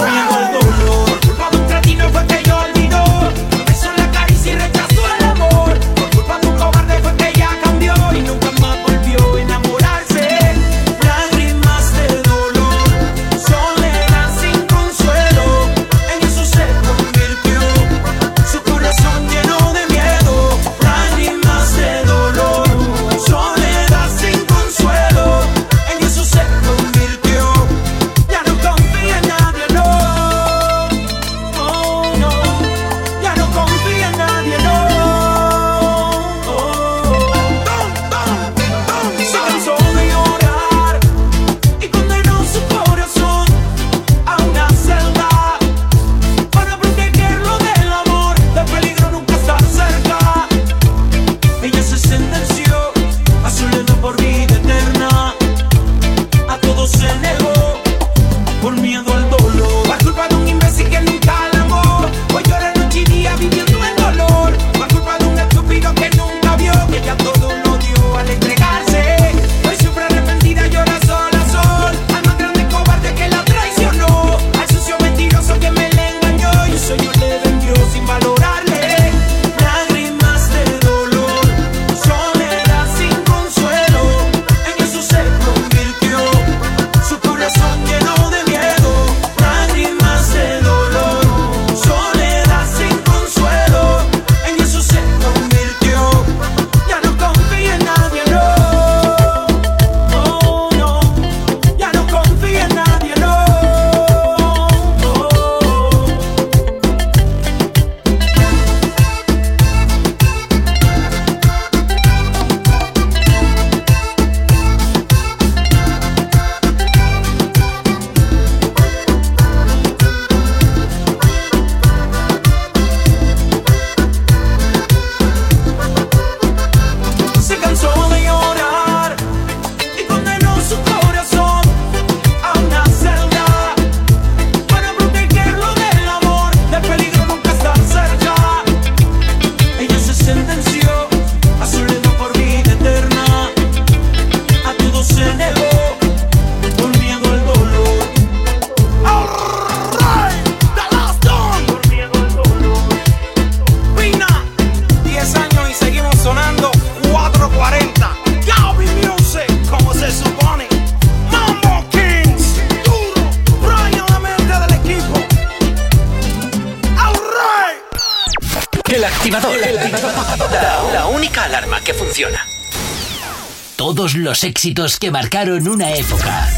Los éxitos que marcaron una época.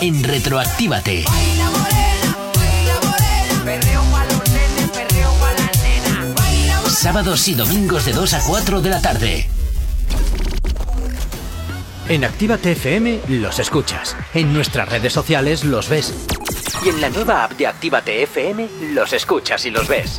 En Retroactívate. Sábados y domingos de 2 a 4 de la tarde. En Actívate FM los escuchas. En nuestras redes sociales los ves. Y en la nueva app de Actívate FM los escuchas y los ves.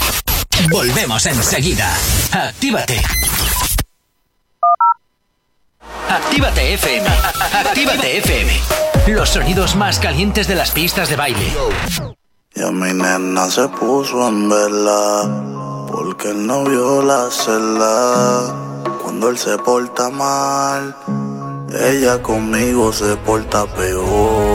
Volvemos enseguida. Actívate. Actívate FM. Actívate FM. Los sonidos más calientes de las pistas de baile. Y a mi nena se puso en vela porque él no vio la celda. Cuando él se porta mal, ella conmigo se porta peor.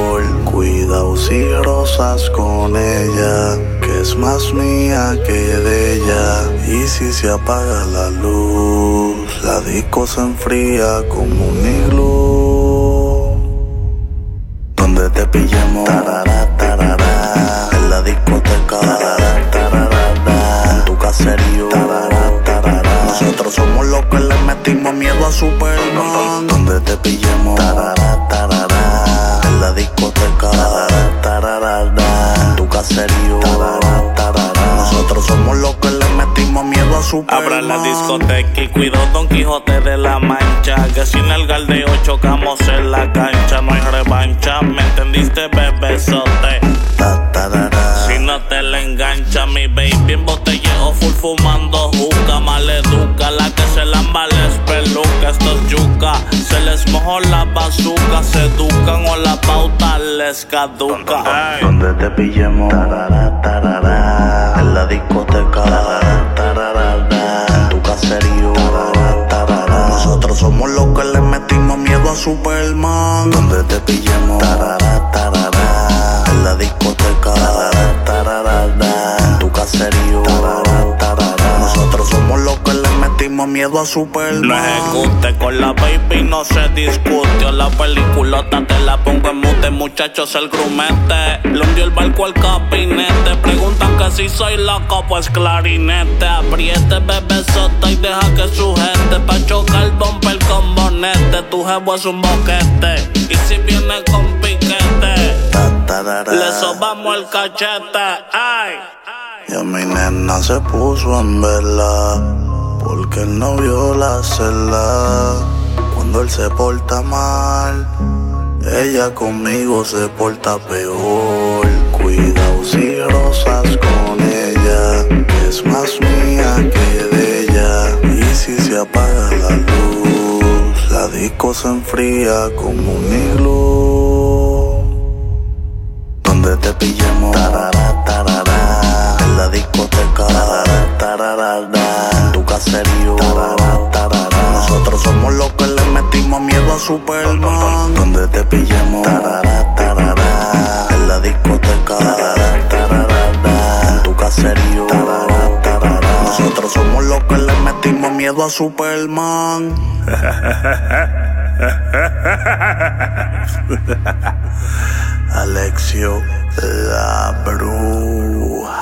Cuidado si rosas con ella, que es más mía que de ella. Y si se apaga la luz, la disco se enfría como un iglú. Donde te pillemos, tarara, tarara, en la discoteca, tarara, en tu caserío. Nosotros somos los que le metimos miedo a Superman. Donde te pillemos, tarara, en la discoteca, tarara, tarara, en tu caserío, tarara, tarara. Nosotros somos los que le metimos miedo a Superman. Abra la discoteca y cuido Don Quijote de la Mancha. Que sin el galdeo chocamos en la cancha. No hay revancha, ¿me entendiste, bebesote? Si no te la engancha, mi baby en botelleo full fumando juca. Maleduca, la que se lamba les peluca. Esto es yuca, se les mojó la bazuca. Se educan o la pauta les caduca. Donde te pillemos, tarara, tarara, en la discoteca, tarara, tarara, en tu caserío. Nosotros somos los que le metimos miedo a Superman. Donde te pillemos, tarara, tarara, en la discoteca, en tu caserío. Nosotros somos los que le metimos miedo a Superman. No ejecute con la baby, no se discute. La peliculota te la pongo en mute, muchachos, el grumete. Le hundió el barco al capinete. Preguntan que si soy loco, pues clarinete. Apriete, bebé sota y deja que sujete. Pa' chocar bumper con bonete. Tu jevo es un boquete. Y si viene con le sobamos el cachete. Ay. Y a mi nena se puso en vela porque él no vio la celda. Cuando él se porta mal, ella conmigo se porta peor. Cuidado si rosas con ella, es más mía que de ella. Y si se apaga la luz, la disco se enfría como un iglú. Te pillemos, tarara, tarara, en la discoteca, tarara, tarara, en tu caserío, tarara, tarara. Nosotros somos los que le metimos miedo a Superman. Donde te pillemos, tarara, tarara, en la discoteca, tarara, tarara, en tu caserío, tarara, tarara. Nosotros somos los que le metimos miedo a Superman. Alexio la bruja.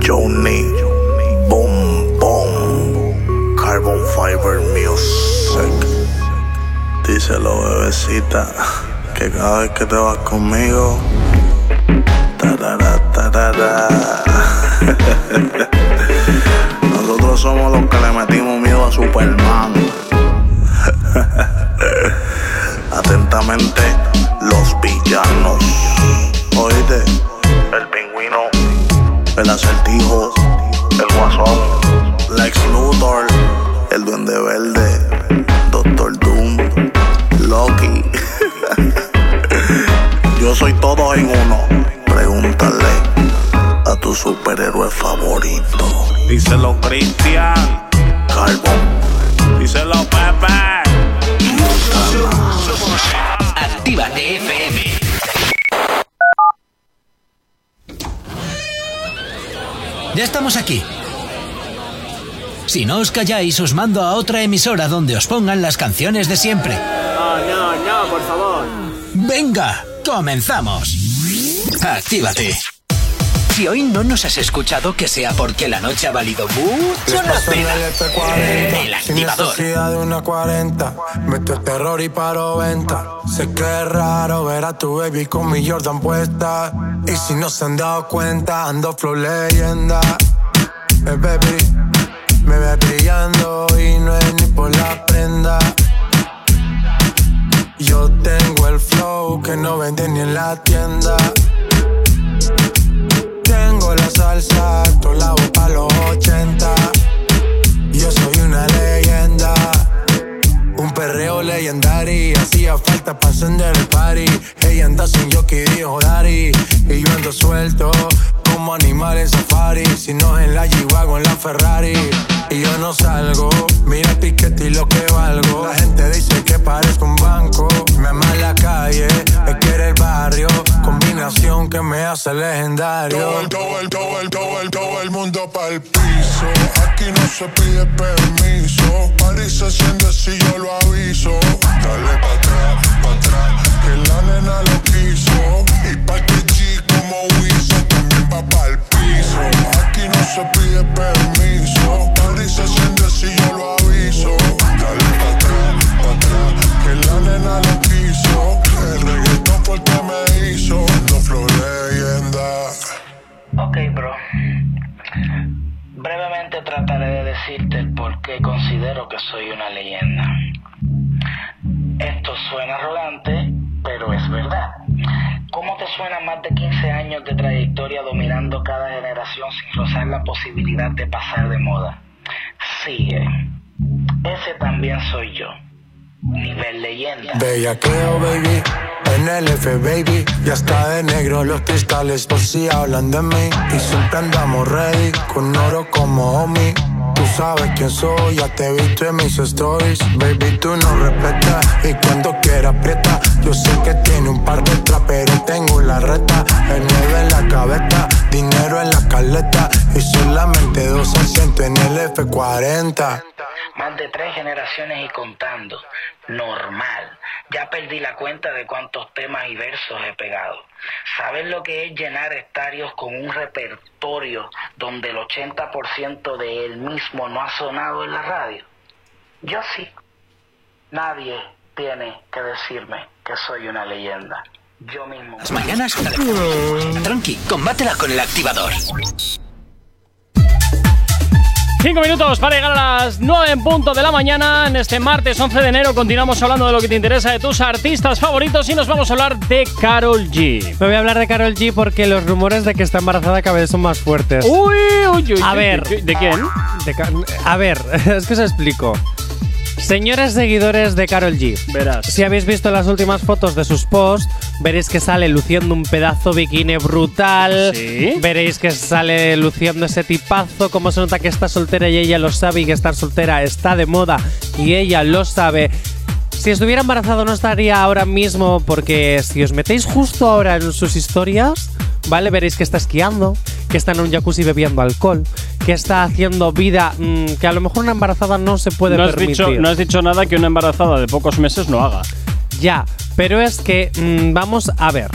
Johnny Boom Boom Carbon Fiber Music. Díselo, bebecita, que cada vez que te vas conmigo, tarara, tarara. Somos los que le metimos miedo a Superman. Atentamente, los villanos. Oíste, el pingüino, el acertijo, el guasón, Lex Luthor, el duende verde, Doctor Doom, Loki. Yo soy todo en uno. Tu superhéroe favorito. Díselo Cristian. Calvo. Díselo Pepe. Actívate FM. Ya estamos aquí. Si no os calláis, os mando a otra emisora donde os pongan las canciones de siempre. No, no, no, por favor. Venga, comenzamos. Actívate. Si hoy no nos has escuchado, que sea porque la noche ha valido mucho la pena. El activador. de una 40, meto el terror y paro venta. Sé que es raro ver a tu baby con mi Jordan puesta. Y si no se han dado cuenta, ando flow leyenda. Eh, baby, me ve brillando y no es ni por la prenda. Yo tengo el flow que no venden ni en la tienda. Salsa, tu la pa' los 80. Yo soy una leyenda. Un perreo legendario. Hacía falta para encender el party. Ella anda sin jockey, dijo Dari. Y yo ando suelto como animal en safari. Si no en la G-Wagon, en la Ferrari. Y yo no salgo. Mira el piquete y lo que valgo. La gente dice que parezco un banco. Me ama la calle, me quiere el barrio. Combinación que me hace legendario. Todo el, todo el, todo el, todo el, todo el mundo pa'l piso. Aquí no se pide permiso. París se enciende si yo lo aviso. Dale pa' atrás, pa' atrás, que la nena lo quiso. Y pa' que G como Wiso también va pa'l piso. Aquí no se pide permiso. París se enciende si yo lo aviso. Dale pa' atrás, pa' atrás, que la nena lo quiso. El reggaetón fue el que me hizo. No leyenda. Ok, bro. Brevemente trataré de decirte el por qué considero que soy una leyenda. Esto suena arrogante, pero es verdad. ¿Cómo te suena más de 15 años de trayectoria dominando cada generación sin rozar la posibilidad de pasar de moda? Sigue. Ese también soy yo. Nivel leyenda. Bellaqueo, baby. NLF, baby. Ya está de negro los cristales por si hablan de mí. Y siempre andamos ready, con oro como homie. Tú sabes quién soy, ya te he visto en mis stories. Baby, tú no respetas y cuando quieras aprieta. Yo sé que tiene un par de pero tengo la reta. El 9 en la cabeza, dinero en la caleta. Y solamente dos asientos en el F40. Más de tres generaciones y contando. Normal. Ya perdí la cuenta de cuántos temas y versos he pegado. ¿Sabes lo que es llenar estadios con un repertorio donde el 80% de él mismo no ha sonado en la radio? Yo sí. Nadie tiene que decirme que soy una leyenda. Yo mismo. Las mañanas. Tranqui, combátela con el activador. Cinco minutos para llegar a las 9 en punto de la mañana. En este martes 11 de enero continuamos hablando de lo que te interesa de tus artistas favoritos y nos vamos a hablar de Carol G. Me voy a hablar de Carol G porque los rumores de que está embarazada cada vez son más fuertes. Uy, uy, uy. A uy, ver. uy, ¿De quién? De Ca- a ver, es que os explico. Señores seguidores de Carol G, verás. Si habéis visto las últimas fotos de sus posts, veréis que sale luciendo un pedazo bikini brutal. Sí. Veréis que sale luciendo ese tipazo. Como se nota que está soltera y ella lo sabe y que estar soltera está de moda y ella lo sabe. Si estuviera embarazado no estaría ahora mismo porque si os metéis justo ahora en sus historias, ¿vale? Veréis que está esquiando, que está en un jacuzzi bebiendo alcohol, que está haciendo vida mm, que a lo mejor una embarazada no se puede No has, permitir. dicho, no has dicho nada que una embarazada de pocos meses no haga. Ya, pero es que mm, vamos a ver.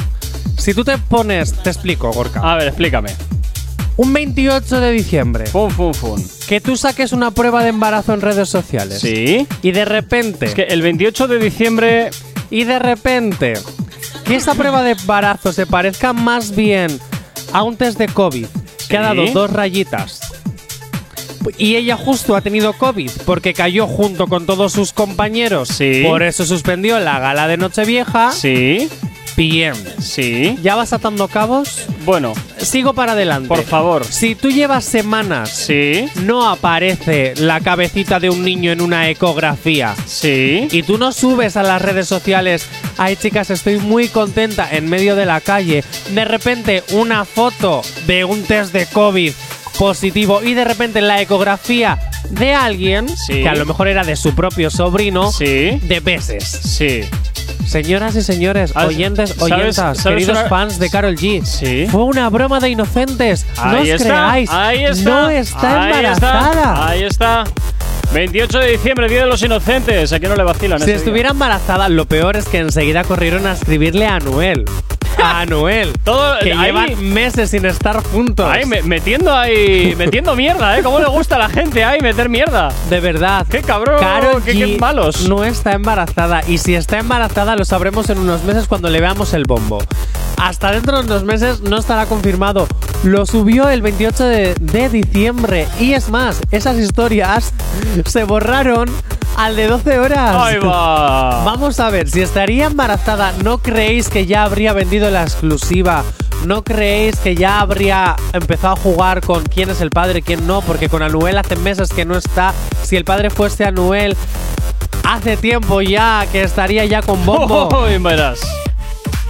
Si tú te pones, te explico, Gorka. A ver, explícame. Un 28 de diciembre. Fun, fun, fun. Que tú saques una prueba de embarazo en redes sociales. Sí. Y de repente. Es que el 28 de diciembre. Y de repente. Que esta prueba de embarazo se parezca más bien a un test de COVID. Que ha dado dos rayitas. Y ella justo ha tenido COVID porque cayó junto con todos sus compañeros. Sí. Por eso suspendió la gala de Nochevieja. Sí. Bien. Sí. ¿Ya vas atando cabos? Bueno. Sigo para adelante. Por favor. Si tú llevas semanas, Sí. no aparece la cabecita de un niño en una ecografía. Sí. Y tú no subes a las redes sociales Ay, chicas, estoy muy contenta en medio de la calle. De repente, una foto de un test de COVID positivo y de repente la ecografía de alguien Sí. que a lo mejor era de su propio sobrino Sí. de meses. Sí. Señoras y señores, ¿Has- oyentes, oyentas, sabes queridos una- fans de Carol G. Sí. Fue una broma de inocentes. no os está, creáis. ahí está. No está ahí embarazada. Está, ahí está. 28 de diciembre, Día de los Inocentes. Aquí no le vacilan. Si este estuviera embarazada, lo peor es que enseguida corrieron a escribirle a Noel. A Noel. Todo- que ahí- llevan meses sin estar juntos. Ahí, me- metiendo ahí. metiendo mierda, ¿eh? ¿Cómo le gusta a la gente ahí meter mierda? De verdad. ¡Qué cabrón! Karol qué, G qué malos! No está embarazada. Y si está embarazada, lo sabremos en unos meses cuando le veamos el bombo. Hasta dentro de unos meses no estará confirmado. Lo subió el 28 de, de diciembre. Y es más, esas historias se borraron al de 12 horas. ¡Ahí va! Vamos a ver, si estaría embarazada, ¿no creéis que ya habría vendido la exclusiva? ¿No creéis que ya habría empezado a jugar con quién es el padre y quién no? Porque con Anuel hace meses que no está. Si el padre fuese Anuel, hace tiempo ya que estaría ya con bombo. Verás.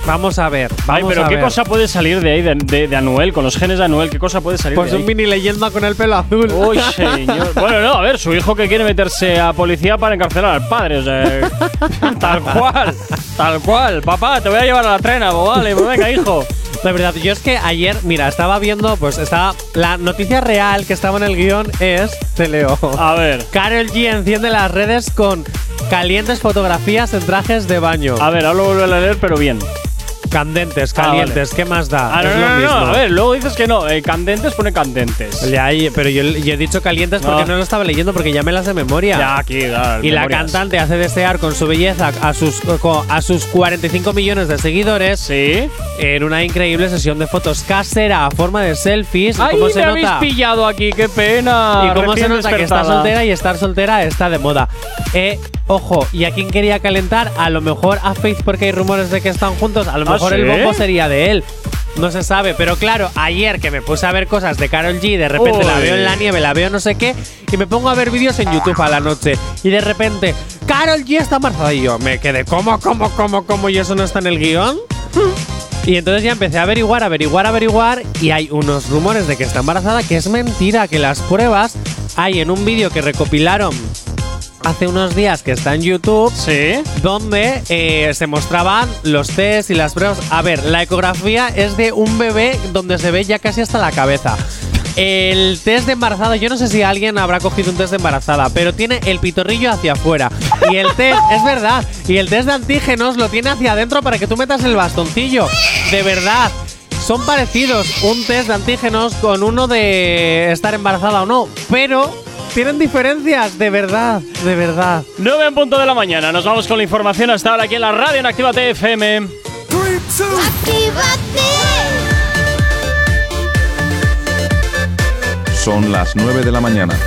Vamos a ver, Ay, vamos pero a ¿qué ver. cosa puede salir de ahí, de, de- de Anuel, con los genes de Anuel? ¿Qué cosa puede salir Pues de un ahí? mini leyenda con el pelo azul. Uy, señor. Bueno, no, a ver, su hijo que quiere meterse a policía para encarcelar al padre, o sea, tal cual, tal cual. Papá, te voy a llevar a la trena, pues vale, pues venga, hijo. De verdad, yo es que ayer, mira, estaba viendo, pues estaba. La noticia real que estaba en el guion es. Te leo. A ver, Carol G enciende las redes con calientes fotografías en trajes de baño. a ver, ahora lo vuelvo a leer, pero bien. Candentes, Ah, calientes, ¿qué más da? Ah, no, es no, lo no, mismo. a ver, luego dices que no, eh, candentes pone candentes. Ya, y- pero yo, yo he dicho calientes porque No. lo estaba leyendo porque ya me las de memoria. Ya, aquí, claro, y la memorias. cantante hace desear con su belleza a sus, co- a sus 45 millones de seguidores Sí. en una increíble sesión de fotos casera a forma de selfies. ¿Y ¡Ay, cómo me se habéis nota? pillado aquí! ¡Qué pena! Y cómo se Recién nota que está despertada. soltera y estar soltera está de moda. Eh, ojo, ¿y a quién quería calentar? A lo mejor a Faith porque hay rumores de que están juntos. A lo ¿Ah, mejor el bombo sería de él. No se sabe, pero claro, ayer que me puse a ver cosas de Carol G, de repente la veo en la nieve, la veo no sé qué, y me pongo a ver vídeos en YouTube a la noche. Y de repente, Carol G está embarazada. Y yo me quedé, ¿cómo, cómo, cómo, cómo? ¿Y eso no está en el guion? Y entonces ya empecé a averiguar, averiguar, averiguar y hay unos rumores de que está embarazada que es mentira, que las pruebas hay en un vídeo que recopilaron hace unos días que está en YouTube, Sí. donde eh, se mostraban los test y las pruebas. A ver, la ecografía es de un bebé donde se ve ya casi hasta la cabeza. El test de embarazada, yo no sé si alguien habrá cogido un test de embarazada, pero tiene el pitorrillo hacia afuera. Y el test, es verdad, y el test de antígenos lo tiene hacia adentro para que tú metas el bastoncillo. De verdad. Son parecidos un test de antígenos con uno de estar embarazada o no, pero tienen diferencias, de verdad, de verdad. 9 en punto de la mañana. Nos vamos con la información hasta ahora aquí en la radio en Activa TFM. Son las 9 de la mañana.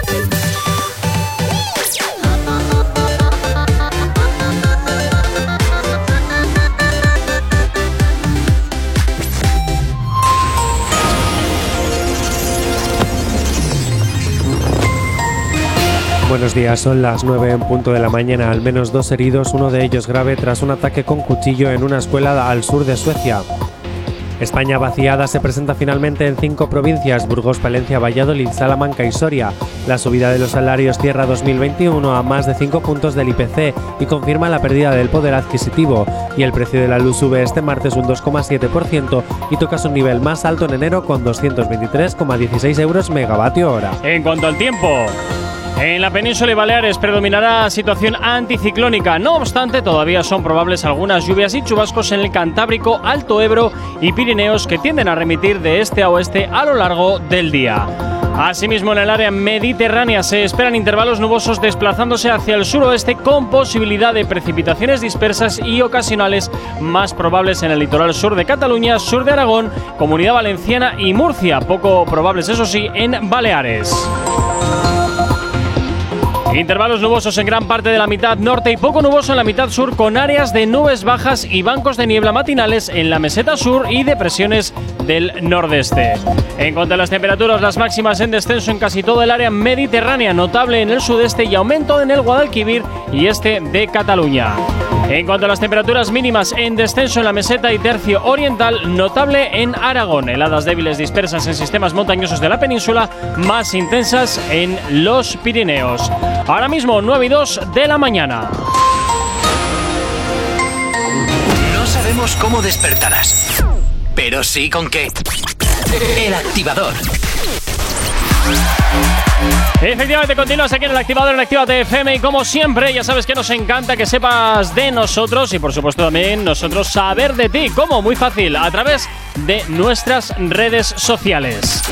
Buenos días, son las 9 en punto de la mañana. Al menos dos heridos, uno de ellos grave tras un ataque con cuchillo en una escuela al sur de Suecia. España vaciada se presenta finalmente en cinco provincias: Burgos, Palencia, Valladolid, Salamanca y Soria. La subida de los salarios cierra 2021 a más de 5 puntos del IPC y confirma la pérdida del poder adquisitivo. Y el precio de la luz sube este martes un 2,7% y toca su nivel más alto en enero con 223,16 euros megavatio hora. En cuanto al tiempo. En la península y Baleares predominará situación anticiclónica. No obstante, todavía son probables algunas lluvias y chubascos en el Cantábrico, Alto Ebro y Pirineos que tienden a remitir de este a oeste a lo largo del día. Asimismo, en el área mediterránea se esperan intervalos nubosos desplazándose hacia el suroeste con posibilidad de precipitaciones dispersas y ocasionales más probables en el litoral sur de Cataluña, sur de Aragón, Comunidad Valenciana y Murcia, poco probables eso sí en Baleares. Intervalos nubosos en gran parte de la mitad norte y poco nuboso en la mitad sur con áreas de nubes bajas y bancos de niebla matinales en la meseta sur y depresiones del nordeste. En cuanto a las temperaturas, las máximas en descenso en casi todo el área mediterránea, notable en el sudeste y aumento en el Guadalquivir y este de Cataluña. En cuanto a las temperaturas mínimas en descenso en la meseta y tercio oriental, notable en Aragón. Heladas débiles dispersas en sistemas montañosos de la península, más intensas en los Pirineos. Ahora mismo 9 y 2 de la mañana. No sabemos cómo despertarás, pero sí con qué. El activador. Efectivamente, continúas aquí en el activador en Actívate FM y como siempre, ya sabes que nos encanta que sepas de nosotros y por supuesto también nosotros saber de ti. ¿Cómo? Muy fácil, a través de nuestras redes sociales.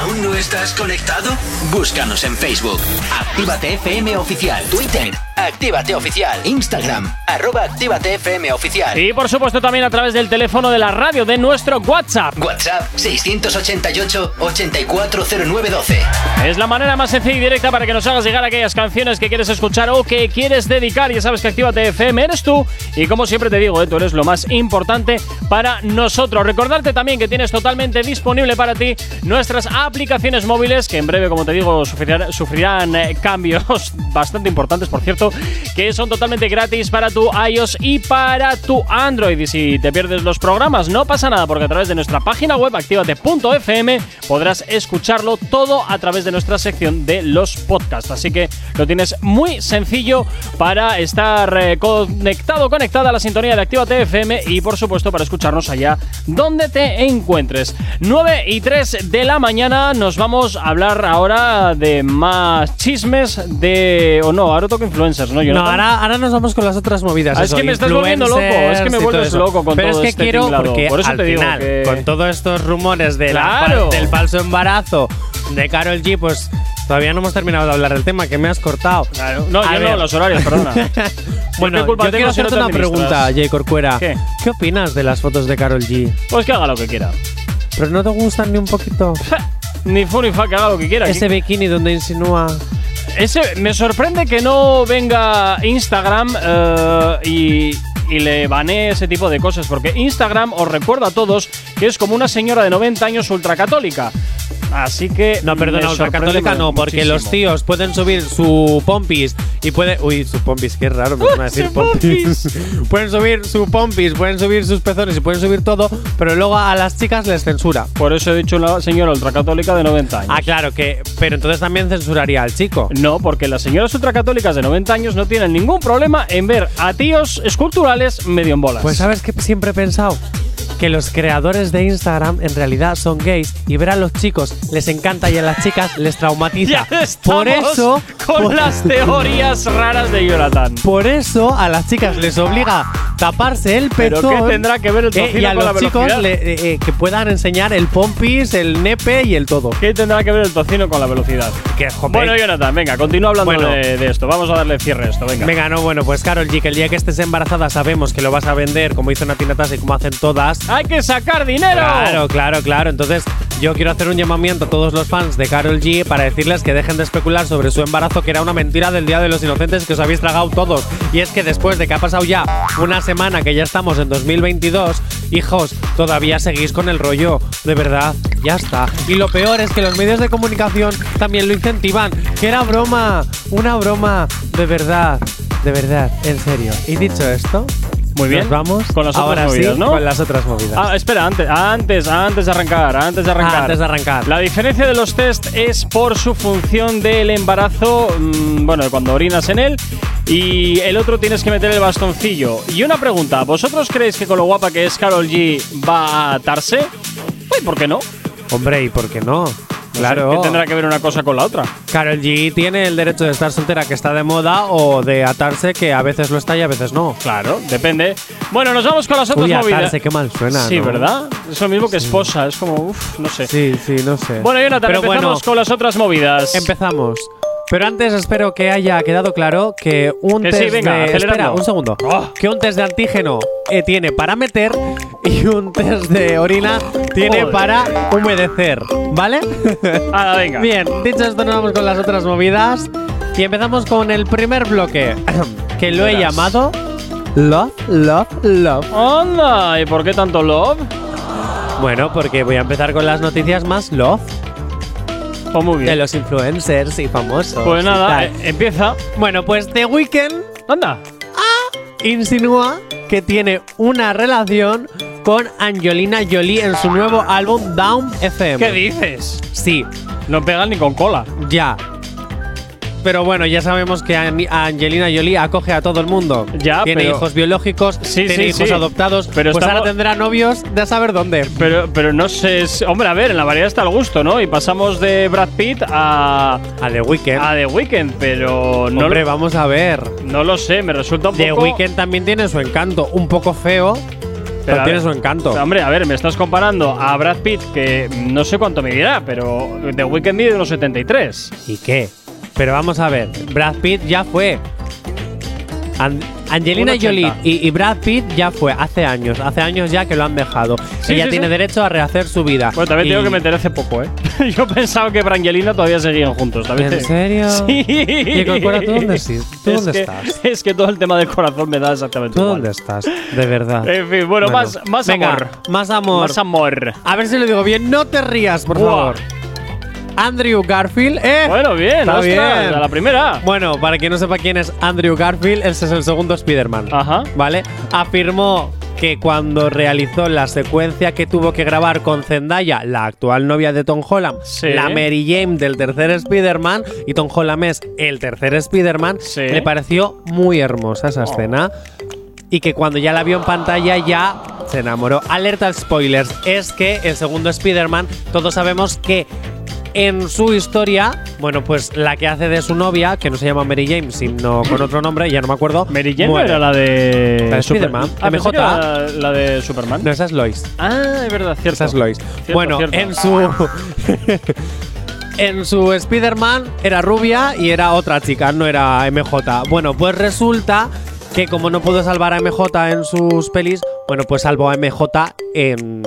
¿Aún no estás conectado? Búscanos en Facebook. Actívate FM Oficial. Twitter. Actívate Oficial. Instagram. Arroba Actívate FM Oficial. Y por supuesto también a través del teléfono de la radio de nuestro WhatsApp. WhatsApp 688-840912. Es la manera más sencilla y directa para que nos hagas llegar aquellas canciones que quieres escuchar o que quieres dedicar. Ya sabes que Actívate FM eres tú y como siempre te digo, eh, tú eres lo más importante para nosotros. Recordarte también que tienes totalmente disponible para ti nuestras aplicaciones móviles que en breve, como te digo, sufrirán, sufrirán eh, cambios bastante importantes, por cierto, que son totalmente gratis para tu iOS y para tu Android. Y si te pierdes los programas, no pasa nada porque a través de nuestra página web activate.fm podrás escucharlo todo a través de nuestra sección de los podcasts. Así que lo tienes muy sencillo para estar eh, conectado, conectada a la sintonía de Actívate FM y por supuesto para escucharnos allá donde te encuentres. 9 y 3 de la mañana nos vamos a hablar ahora de más chismes de... o no, ahora toca influencers, ¿no? No, Jonathan? ahora, ahora nos vamos con las otras movidas. Ah, es eso, que me estás volviendo loco, es que me vuelves loco con Pero todo es que este quiero, tinglado. porque Por eso al te digo final, que- con todos estos rumores de la Claro. fal- del falso embarazo de Carol G, pues todavía no hemos terminado de hablar del tema, que me has cortado. No, A yo ver. no, los horarios, perdona. Bueno, ¿Qué culpa yo tengo quiero si no hacerte te una pregunta, administras? Jay Corcuera. ¿Qué? ¿Qué opinas de las fotos de Carol G? Pues que haga lo que quiera. ¿Pero no te gustan ni un poquito? Ni fu ni fa, que haga lo que quiera. Ese bikini donde insinúa. Ese, me sorprende que no venga Instagram eh, y, y le banee ese tipo de cosas, porque Instagram os recuerda a todos que es como una señora de 90 años ultracatólica. Así que. No, perdona, ultracatólica no, porque muchísimo. los tíos pueden subir su pompis y puede. Uy, su pompis, qué raro, me van a decir pompis. pueden subir su pompis, pueden subir sus pezones y pueden subir todo, pero luego a las chicas les censura. Por eso he dicho la señora ultracatólica de 90 años. Ah, claro, que. Pero entonces también censuraría al chico. No, porque las señoras ultracatólicas de 90 años no tienen ningún problema en ver a tíos esculturales medio en bolas. Pues sabes que siempre he pensado que los creadores de Instagram en realidad son gays y ver a los chicos les encanta y a las chicas les traumatiza. Ya por eso con por- las teorías raras de Jonathan. Por eso a las chicas les obliga taparse el ¿Pero pezón. qué tendrá que ver el eh, y a con la los chicos le- eh, eh, que puedan enseñar el pompis, el nepe y el todo. ¿Qué tendrá que ver el tocino con la velocidad? Que, joder. Bueno, Jonathan, venga, continúa hablando Bueno. de, de esto. Vamos a darle cierre a esto, venga. Venga, no, bueno, pues Carol G, que el día que estés embarazada sabemos que lo vas a vender como hizo Nati Natasha y como hacen todas. ¡Hay que sacar dinero! Claro, claro, claro. Entonces, yo quiero hacer un llamamiento a todos los fans de Carol G para decirles que dejen de especular sobre su embarazo, que era una mentira del Día de los Inocentes que os habéis tragado todos. Y es que después de que ha pasado ya una semana que ya estamos en 2022, hijos, todavía seguís con el rollo. De verdad, ya está. Y lo peor es que los medios de comunicación también lo incentivan. Que era broma, una broma, de verdad, de verdad, en serio. Y dicho esto, Muy bien. nos vamos con las otras ahora movidas, sí, ¿no? Con las otras movidas. Ah, espera, antes, antes, antes de arrancar, antes de arrancar. Ah, antes de arrancar. La diferencia de los test es por su función del embarazo, mm, bueno, cuando orinas en él, y el otro tienes que meter el bastoncillo. Y una pregunta, ¿vosotros creéis que con lo guapa que es Carol G va a atarse? Uy, ¿por qué no? Hombre, ¿y por qué no? Claro. ¿Qué tendrá que ver una cosa con la otra? Carol G tiene el derecho de estar soltera que está de moda o de atarse que a veces lo está y a veces no. Claro, depende. Bueno, nos vamos con las otras Uy, movidas. atarse, qué mal suena, Sí, ¿no? ¿verdad? Es lo mismo que esposa, es como, uff, no sé. Sí, sí, no sé. Bueno, Jonathan, Pero empezamos bueno, con las otras movidas. empezamos. Pero antes espero que haya quedado claro que un Que test sí, venga, de espera, un segundo. Que un test de antígeno eh, tiene para meter y un test de orina tiene Joder. para humedecer, ¿vale? Hala, venga. Bien, dicho esto nos vamos con las otras movidas y empezamos con el primer bloque que lo he Verás. llamado Love, Love, Love. Anda, ¿y por qué tanto love? Bueno, porque voy a empezar con las noticias más love Muy de los influencers y famosos. Pues nada, eh, empieza. Bueno, pues The Weeknd Anda. insinúa que tiene una relación con Angelina Jolie en su nuevo álbum Down FM. ¿Qué dices? Sí, No pegan ni con cola. ya. Pero bueno, ya sabemos que Angelina Jolie acoge a todo el mundo. Ya, Tiene pero- hijos biológicos, Sí, tiene sí, hijos sí. adoptados. Pero pues ahora tendrá novios de a saber dónde. Pero, pero no sé. hombre, a ver, en la variedad está el gusto, ¿no? Y pasamos de Brad Pitt a, A The Weeknd. a The Weeknd, pero no, Hombre, lo- vamos a ver. no lo sé, me resulta un The poco. Weeknd también tiene su encanto. Un poco feo, pero, tiene ver, su encanto. hombre, a ver, me estás comparando a Brad Pitt, que no sé cuánto me dirá, pero The Weeknd mide unos 73. ¿Y qué? Pero vamos a ver, Brad Pitt ya fue. An- Angelina 1,80. Jolie y, y Brad Pitt ya fue hace años, hace años ya que lo han dejado. Sí, Ella sí, tiene sí. derecho a rehacer su vida. Bueno, también Y- tengo que me enteré hace poco, ¿eh? Yo pensaba que Brangelina todavía seguían juntos. También ¿En serio? Sí. ¿Y Corcuera, tú dónde sí? ¿Tú Es dónde que- estás? Es que todo el tema del corazón me da exactamente ¿Tú igual. dónde estás? De verdad. En fin, bueno, más, más Venga, amor. Más amor. Más amor. A ver si lo digo bien. No te rías, por favor. Andrew Garfield, ¿eh? Bueno, bien, Está ostras, bien. a la primera. Bueno, para quien no sepa quién es Andrew Garfield, ese es el segundo Spider-Man. Ajá. ¿Vale? Afirmó que cuando realizó la secuencia que tuvo que grabar con Zendaya, la actual novia de Tom Holland, Sí. la Mary Jane del tercer Spider-Man, y Tom Holland es el tercer Spider-Man, Sí. le pareció muy hermosa esa escena. Y que cuando ya la vio en pantalla ya se enamoró. Alerta spoilers, es que el segundo Spider-Man, todos sabemos que en su historia, bueno, pues la que hace de su novia, que no se llama Mary Jane, sino con otro nombre, ya no me acuerdo. Mary Jane no muere. era la de. La de Super- Spider-Man, Ah, pensé MJ. era la, la de Superman. No, esa es Lois. Ah, es verdad, cierto. Esa es Lois. Cierto, bueno, cierto. en su. en su Spider-Man era rubia y era otra chica, no era MJ. Bueno, pues resulta que como no pudo salvar a MJ en sus pelis, bueno, pues salvó a MJ en.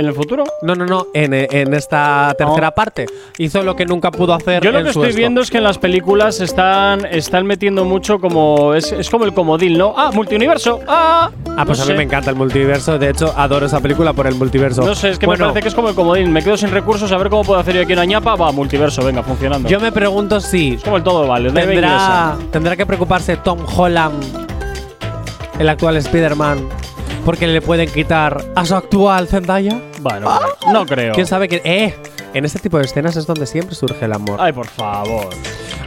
¿En el futuro? No, no, no, en, en esta tercera Oh. parte. Hizo lo que nunca pudo hacer. Yo lo en que su estoy esto. viendo es que en las películas están, están metiendo mucho como. Es, es como el comodín, ¿no? ¡Ah, multiuniverso! ¡Ah! Ah, pues No a mí sé. me encanta el multiverso. De hecho, adoro esa película por el multiverso. No sé, es que Bueno, me parece que es como el comodín. Me quedo sin recursos, a ver cómo puedo hacer yo aquí una ñapa. Va, multiverso, venga, funcionando. Yo me pregunto si es como el todo vale. tendrá, tendrá que preocuparse Tom Holland, el actual Spider-Man, porque le pueden quitar a su actual Zendaya. Bueno, no creo. ¿Quién sabe que.? ¡Eh! En este tipo de escenas es donde siempre surge el amor. Ay, por favor.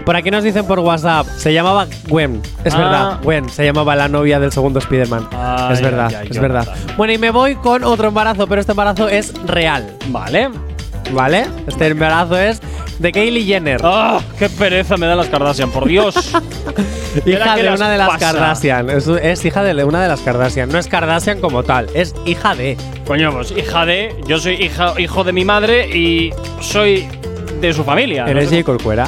Por aquí nos dicen por WhatsApp, se llamaba Gwen. Es Ah. verdad, Gwen se llamaba la novia del segundo Spider-Man. Es verdad, ay, ay, es verdad. Bueno, y me voy con otro embarazo, pero este embarazo es real. Vale. ¿Vale? Este embarazo es de Kylie Jenner. ¡Ah! ¡Qué pereza me da las Kardashian, por Dios! Hija de una de las pasa. Kardashian. Es, es hija de una de las Kardashian. No es Kardashian como tal, es hija de. Coño, pues hija de. Yo soy hija, hijo de mi madre y soy de su familia. ¿Eres No J. Corcuera?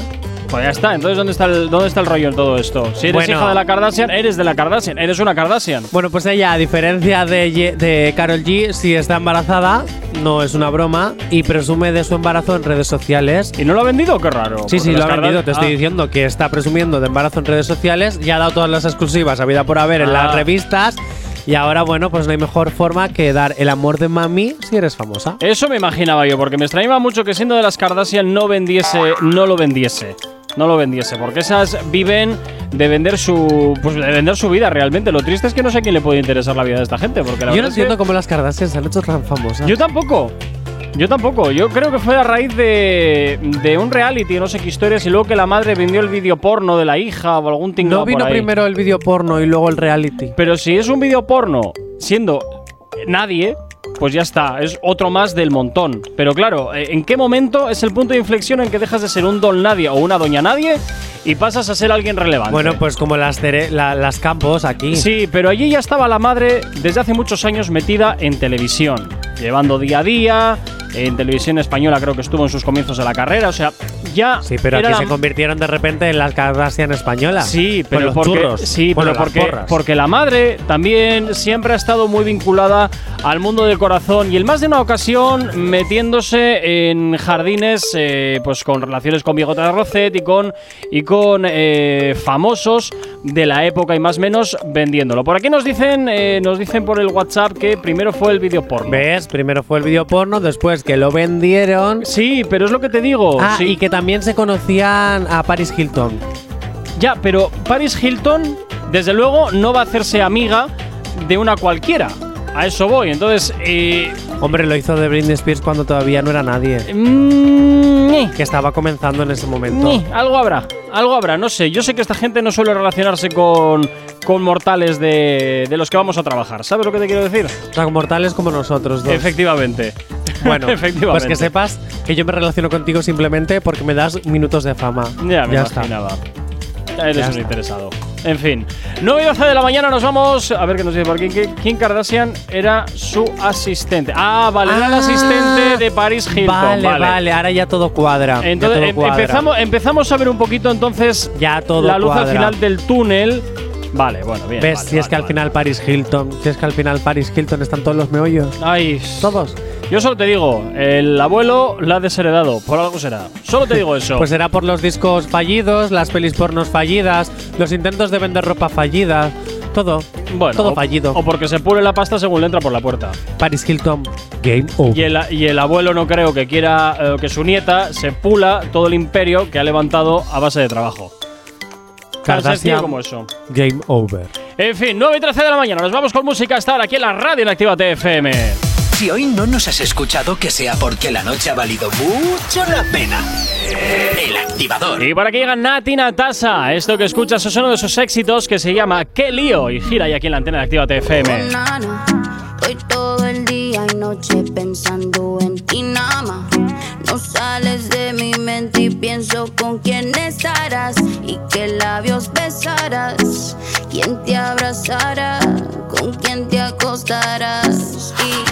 Pues ya está. Entonces, ¿dónde está el, dónde está el rollo en todo esto? Si eres Bueno. hija de la Kardashian, eres de la Kardashian. Eres una Kardashian. Bueno, pues ella, a diferencia de, Ye- de Carol G, si está embarazada, no es una broma, y presume de su embarazo en redes sociales. ¿Y no lo ha vendido? Qué raro. Sí, sí, lo ha vendido. Te estoy Ah. diciendo que está presumiendo de embarazo en redes sociales. Ya ha dado todas las exclusivas a vida por haber en Ah. las revistas. Y ahora, bueno, pues no hay mejor forma que dar el amor de mami si eres famosa. Eso me imaginaba yo, porque me extrañaba mucho que siendo de las Kardashian no vendiese, no lo vendiese. No lo vendiese, porque esas viven de vender su pues de vender su vida realmente. Lo triste es que no sé a quién le puede interesar la vida de esta gente, porque la Yo no verdad es que- entiendo cómo las Kardashian se han hecho tan famosas. Yo tampoco. Yo tampoco. Yo creo que fue a raíz de, de un reality, no sé qué historias, y luego que la madre vendió el vídeo porno de la hija o algún tinglado no vino por ahí. primero el vídeo porno y luego el reality. Pero si es un vídeo porno siendo nadie, pues ya está, es otro más del montón. Pero claro, eh, ¿en qué momento es el punto de inflexión en que dejas de ser un don nadie o una doña nadie y pasas a ser alguien relevante? Bueno, pues como las, cere- la- las campos aquí. Sí, pero allí ya estaba la madre desde hace muchos años metida en televisión, llevando día a día. En televisión española creo que estuvo en sus comienzos de la carrera, o sea, ya. Sí, pero aquí la- se convirtieron de repente en las Kardashian españolas. Sí, pero los porque, churros. sí, Bueno, pero porque, porras. porque la madre también siempre ha estado muy vinculada al mundo del corazón y en más de una ocasión metiéndose en jardines eh, pues con relaciones con Bigota de Rocet y con, y con eh, famosos de la época y más o menos vendiéndolo. Por aquí nos dicen, eh, nos dicen por el WhatsApp que primero fue el vídeo porno. ¿Ves? Primero fue el vídeo porno, después que lo vendieron. Sí, pero es lo que te digo. Ah, sí. y que también se conocían a Paris Hilton. Ya, pero Paris Hilton, desde luego, no va a hacerse amiga de una cualquiera. A eso voy. Entonces, eh, Hombre, lo hizo de Britney Spears cuando todavía no era nadie. mm, Que estaba comenzando en ese momento. algo habrá, algo habrá. No sé, yo sé que esta gente no suele relacionarse con, con mortales de, de los que vamos a trabajar. ¿Sabes lo que te quiero decir? O sea, mortales como nosotros dos. Efectivamente. Bueno, pues que sepas que yo me relaciono contigo simplemente porque me das minutos de fama. Ya me está. imaginaba. Eres Ya un está. interesado. En fin, 9 y 12 de la mañana nos vamos. A ver qué nos dice por aquí. que Kim Kardashian era su asistente. Ah, vale, era el Ah, asistente de Paris Hilton. Vale, vale, ahora ya todo cuadra. ya Entonces todo em- cuadra. empezamos, empezamos a ver un poquito entonces Ya todo la luz al cuadra. final del túnel. Vale, bueno, bien. ¿Ves? vale, si es vale, que al vale. final Paris Hilton, si es que al final Paris Hilton están todos los meollos. Ay, Todos. Yo solo te digo, el abuelo la ha desheredado, por algo será. Solo te digo eso. Pues será por los discos fallidos, las pelis pornos fallidas, los intentos de vender ropa fallida, todo. bueno, todo o- fallido. O porque se pule la pasta según le entra por la puerta. Paris Hilton, game over. Y el, y el abuelo no creo que quiera eh, que su nieta se pula todo el imperio que ha levantado a base de trabajo. Tan sencillo Kardashian, como eso. game over. En fin, 9 y 13 de la mañana. Nos vamos con música hasta ahora aquí en la radio en Activa TFM. Si hoy no nos has escuchado, que sea porque la noche ha valido mucho la pena. El activador. Y por aquí llega Nati Natasa. Esto que escuchas es uno de sus éxitos que se llama Qué lío y gira ya aquí en la antena de Activa TFM. Estoy todo el día y noche pensando en ti nada más. No sales de mi mente y pienso con quién estarás y qué labios besarás, quién te abrazará, con quién te acostarás. Y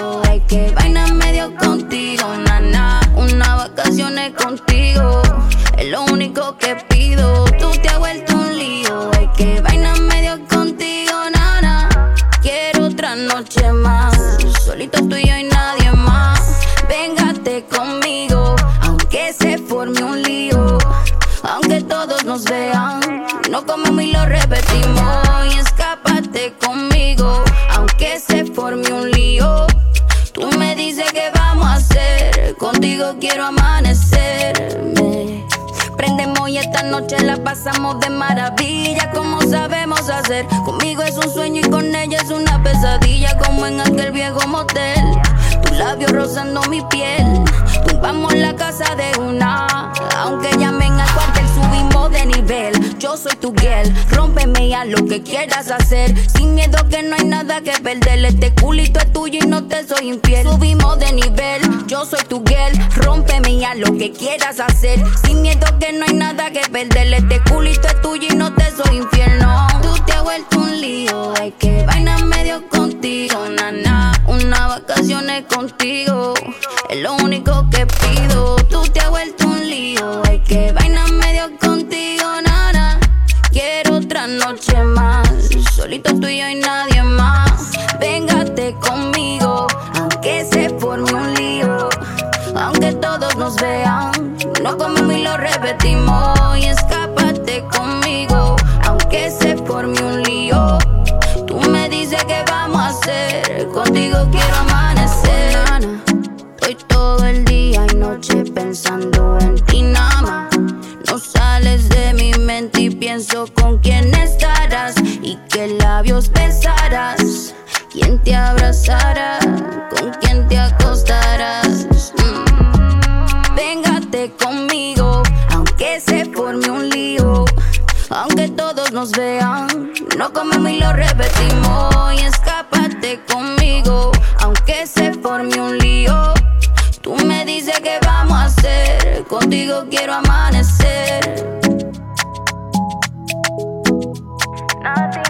lío, hay que vaina medio contigo, nana. Una vacaciones contigo es lo único que pido. Tú te has vuelto un lío, hay que vaina medio contigo, nana. Quiero otra noche más, solito tú y yo y nadie más. Véngate conmigo, aunque se forme un lío, aunque todos nos vean. No comemos y lo repetimos. Y escápate conmigo, quiero amanecerme. Prendemos y esta noche la pasamos de maravilla, como sabemos hacer. Conmigo es un sueño y con ella es una pesadilla, como en aquel viejo motel. Tus labios rozando mi piel, tumbamos la casa de una. Aunque llamen al cuartel, subimos de nivel. Yo soy tu girl, rómpeme y lo que quieras hacer. Sin miedo que no hay nada que perder. Este culito es tuyo y no te soy infiel. Subimos de nivel, yo soy tu girl, rómpeme y lo que quieras hacer. Sin miedo que no hay nada que perder. Este culito es tuyo y no te soy infiel. No, tú te has vuelto un lío. Hay que vaina medio contigo, nana. Una vacaciones contigo es lo único que pido. Tú te has vuelto un lío. Hay que vaina solito tú y yo y nadie más. Véngate conmigo, aunque se forme un lío, aunque todos nos vean. No comemos y lo repetimos. Y escápate conmigo, aunque se forme un lío. Tú me dices que vamos a hacer, contigo quiero amanecer. Nana, Estoy todo el día y noche pensando en ti nada más. No sales de mi mente y pienso con quién quién te abrazará, con quién te acostarás. Mm. Véngate conmigo, aunque se forme un lío, aunque todos nos vean. No comemos y lo repetimos. Y escápate conmigo, aunque se forme un lío. Tú me dices que vamos a hacer, contigo quiero amanecer. Tú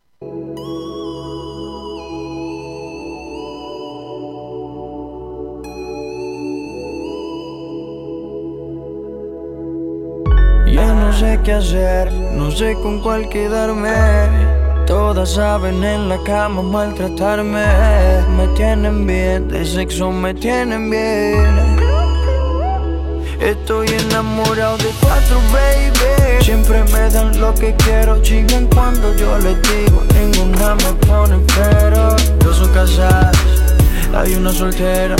Sé qué hacer, no sé con cuál quedarme. Todas saben en la cama maltratarme. Me tienen bien, de sexo me tienen bien. Estoy enamorado de cuatro, baby. Siempre me dan lo que quiero, chingan cuando yo les digo. Ninguna me pone pero. Dos son casadas, hay una soltera.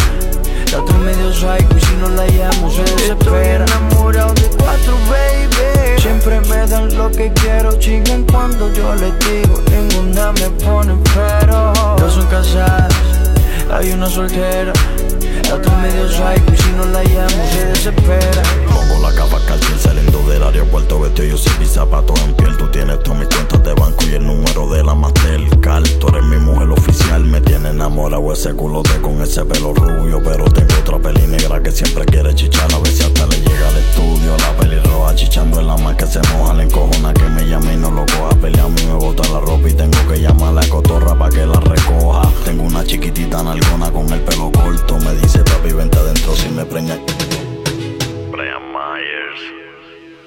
La otra medio psycho y si no la llamo se desespera. Estoy enamorado de cuatro, baby. Siempre me dan lo que quiero, chingan cuando yo les digo. Ninguna me pone pero. Dos son casadas, hay una soltera. La otra medio psycho y si no la llamo se desespera. La capa calcín saliendo del aeropuerto Vestido yo sin zapatos en piel. Tú tienes todas mis cuentas de banco y el número de la Mastercard. Tú eres mi mujer oficial Me tiene enamorado ese culote con ese pelo rubio Pero tengo otra peli negra que siempre quiere chichar. A ver si hasta le llega al estudio La peli roja chichando en la más que se moja La encojona que me llame y no lo coja. Pelea a mí me bota la ropa y tengo que llamar a la cotorra pa' que la recoja. Tengo una chiquitita nalgona con el pelo corto Me dice papi vente adentro si me preña Brian Myers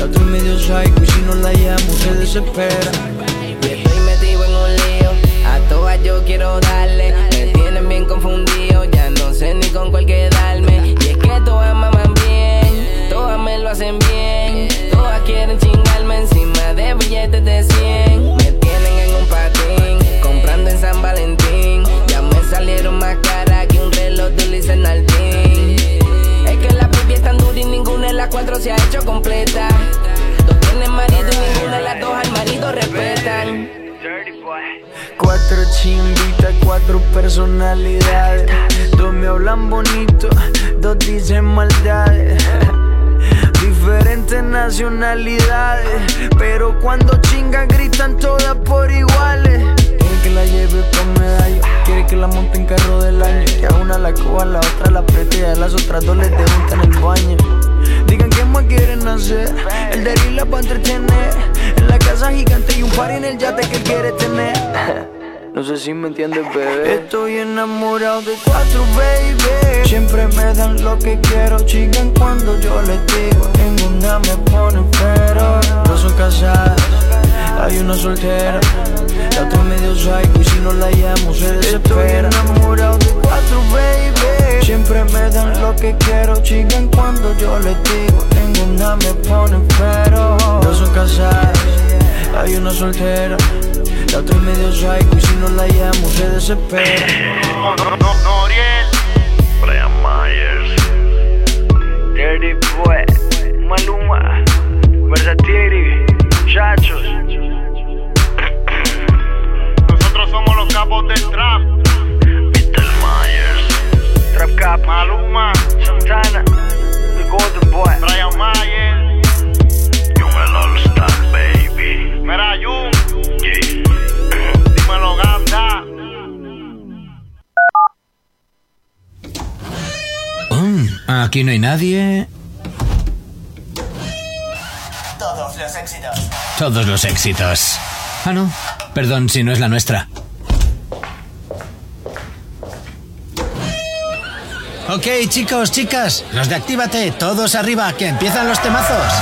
La otra medio psycho y si no la llamo se desespera. Y estoy metido en un lío, a todas yo quiero darle. Me tienen bien confundido, ya no sé ni con cuál quedarme. Y es que todas maman bien, todas me lo hacen bien. Se ha hecho completa. Dos tienen marido y ninguna de las dos al marido respetan. Cuatro chimbitas, cuatro personalidades. Dos me hablan bonito, dos dicen maldades. Diferentes nacionalidades, pero cuando chingan gritan todas por iguales. Quiere que la lleve pa' medallo, quiere que la monte en carro del año. Que a una la coja, a la otra la apriete y a las otras dos les en el baño. Digan qué más quieren hacer, el de la pa' entretener. En la casa gigante y un par en el yate que quiere tener. No sé si me entiendes, bebé. Estoy enamorado de cuatro, baby. Siempre me dan lo que quiero, chingan cuando yo les digo. Ninguna me pone pero. Dos son casadas, hay una soltera. La otra medio psycho y si no la llamo se desespera. Estoy enamorado de cuatro, baby. Siempre me dan lo que quiero, chingan cuando yo les digo. Ninguna me pone pero. Dos son casadas, hay una soltera. La otra es medio psycho y si no la llamo se desespera. Brian Myers Dirty Boy, Maluma, Versatiri, muchachos. Nosotros somos los capos del trap. Maluma, Santana, The Golden Boy, Brian Mayer. Jung el All Star Baby Mira, Jun. Yeah. Dímelo, Ganda. Mm, aquí no hay nadie. los éxitos. Todos los éxitos. Ah, no. Perdón si no es la nuestra. Ok, chicos, chicas, los de Actívate, todos arriba, que empiezan los temazos.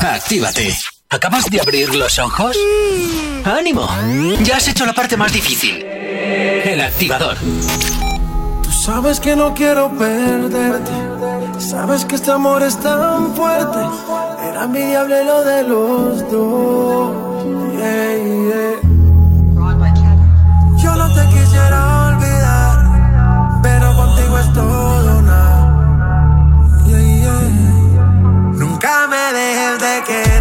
Actívate. ¿Acabas de abrir los ojos? ¡Ánimo! Ya has hecho la parte más difícil. El activador. Tú sabes que no quiero perderte. Sabes que este amor es tan fuerte. Era envidiable lo de los dos. Yeah, yeah. Todo. Nunca me dejes de querer.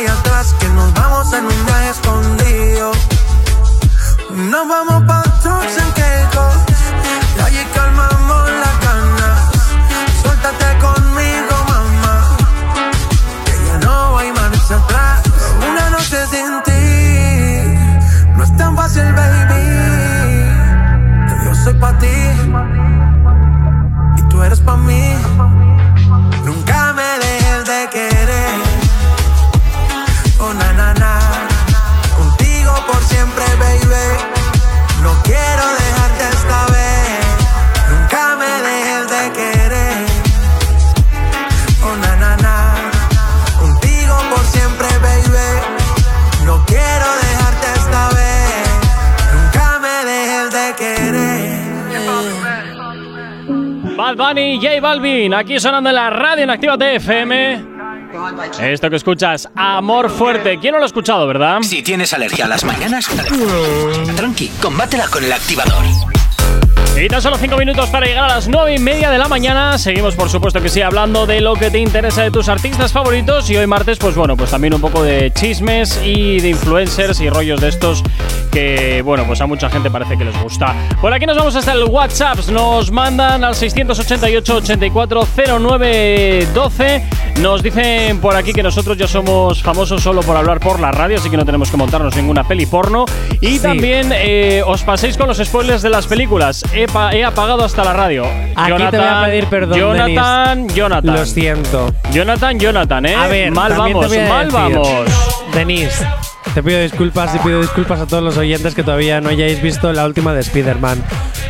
Ahí atrás que nos vamos en un viaje escondido. Nos vamos J Balvin, aquí sonando en la radio en Actívate FM. Esto que escuchas, Amor Fuerte. ¿Quién no lo ha escuchado, verdad? Si tienes alergia a las mañanas, tranqui, combátela con el activador. Y tan solo 5 minutos para llegar a las 9 y media de la mañana. Seguimos, por supuesto que sí, hablando de lo que te interesa de tus artistas favoritos. Y hoy martes, pues bueno, pues también un poco de chismes y de influencers y rollos de estos que, bueno, pues a mucha gente parece que les gusta. Por aquí nos vamos hasta el WhatsApp. Nos mandan al 688-840912. Nos dicen por aquí que nosotros ya somos famosos solo por hablar por la radio, así que no tenemos que montarnos ninguna peli porno. Y Sí. también eh, os paséis con los spoilers de las películas. He, he apagado hasta la radio. Aquí te voy a pedir perdón, Jonathan, Denis. Jonathan. Lo siento. Jonathan, Jonathan, ¿eh? A ver, mal vamos, mal decir, vamos. Denise, te pido disculpas y pido disculpas a todos los oyentes que todavía no hayáis visto la última de Spider-Man.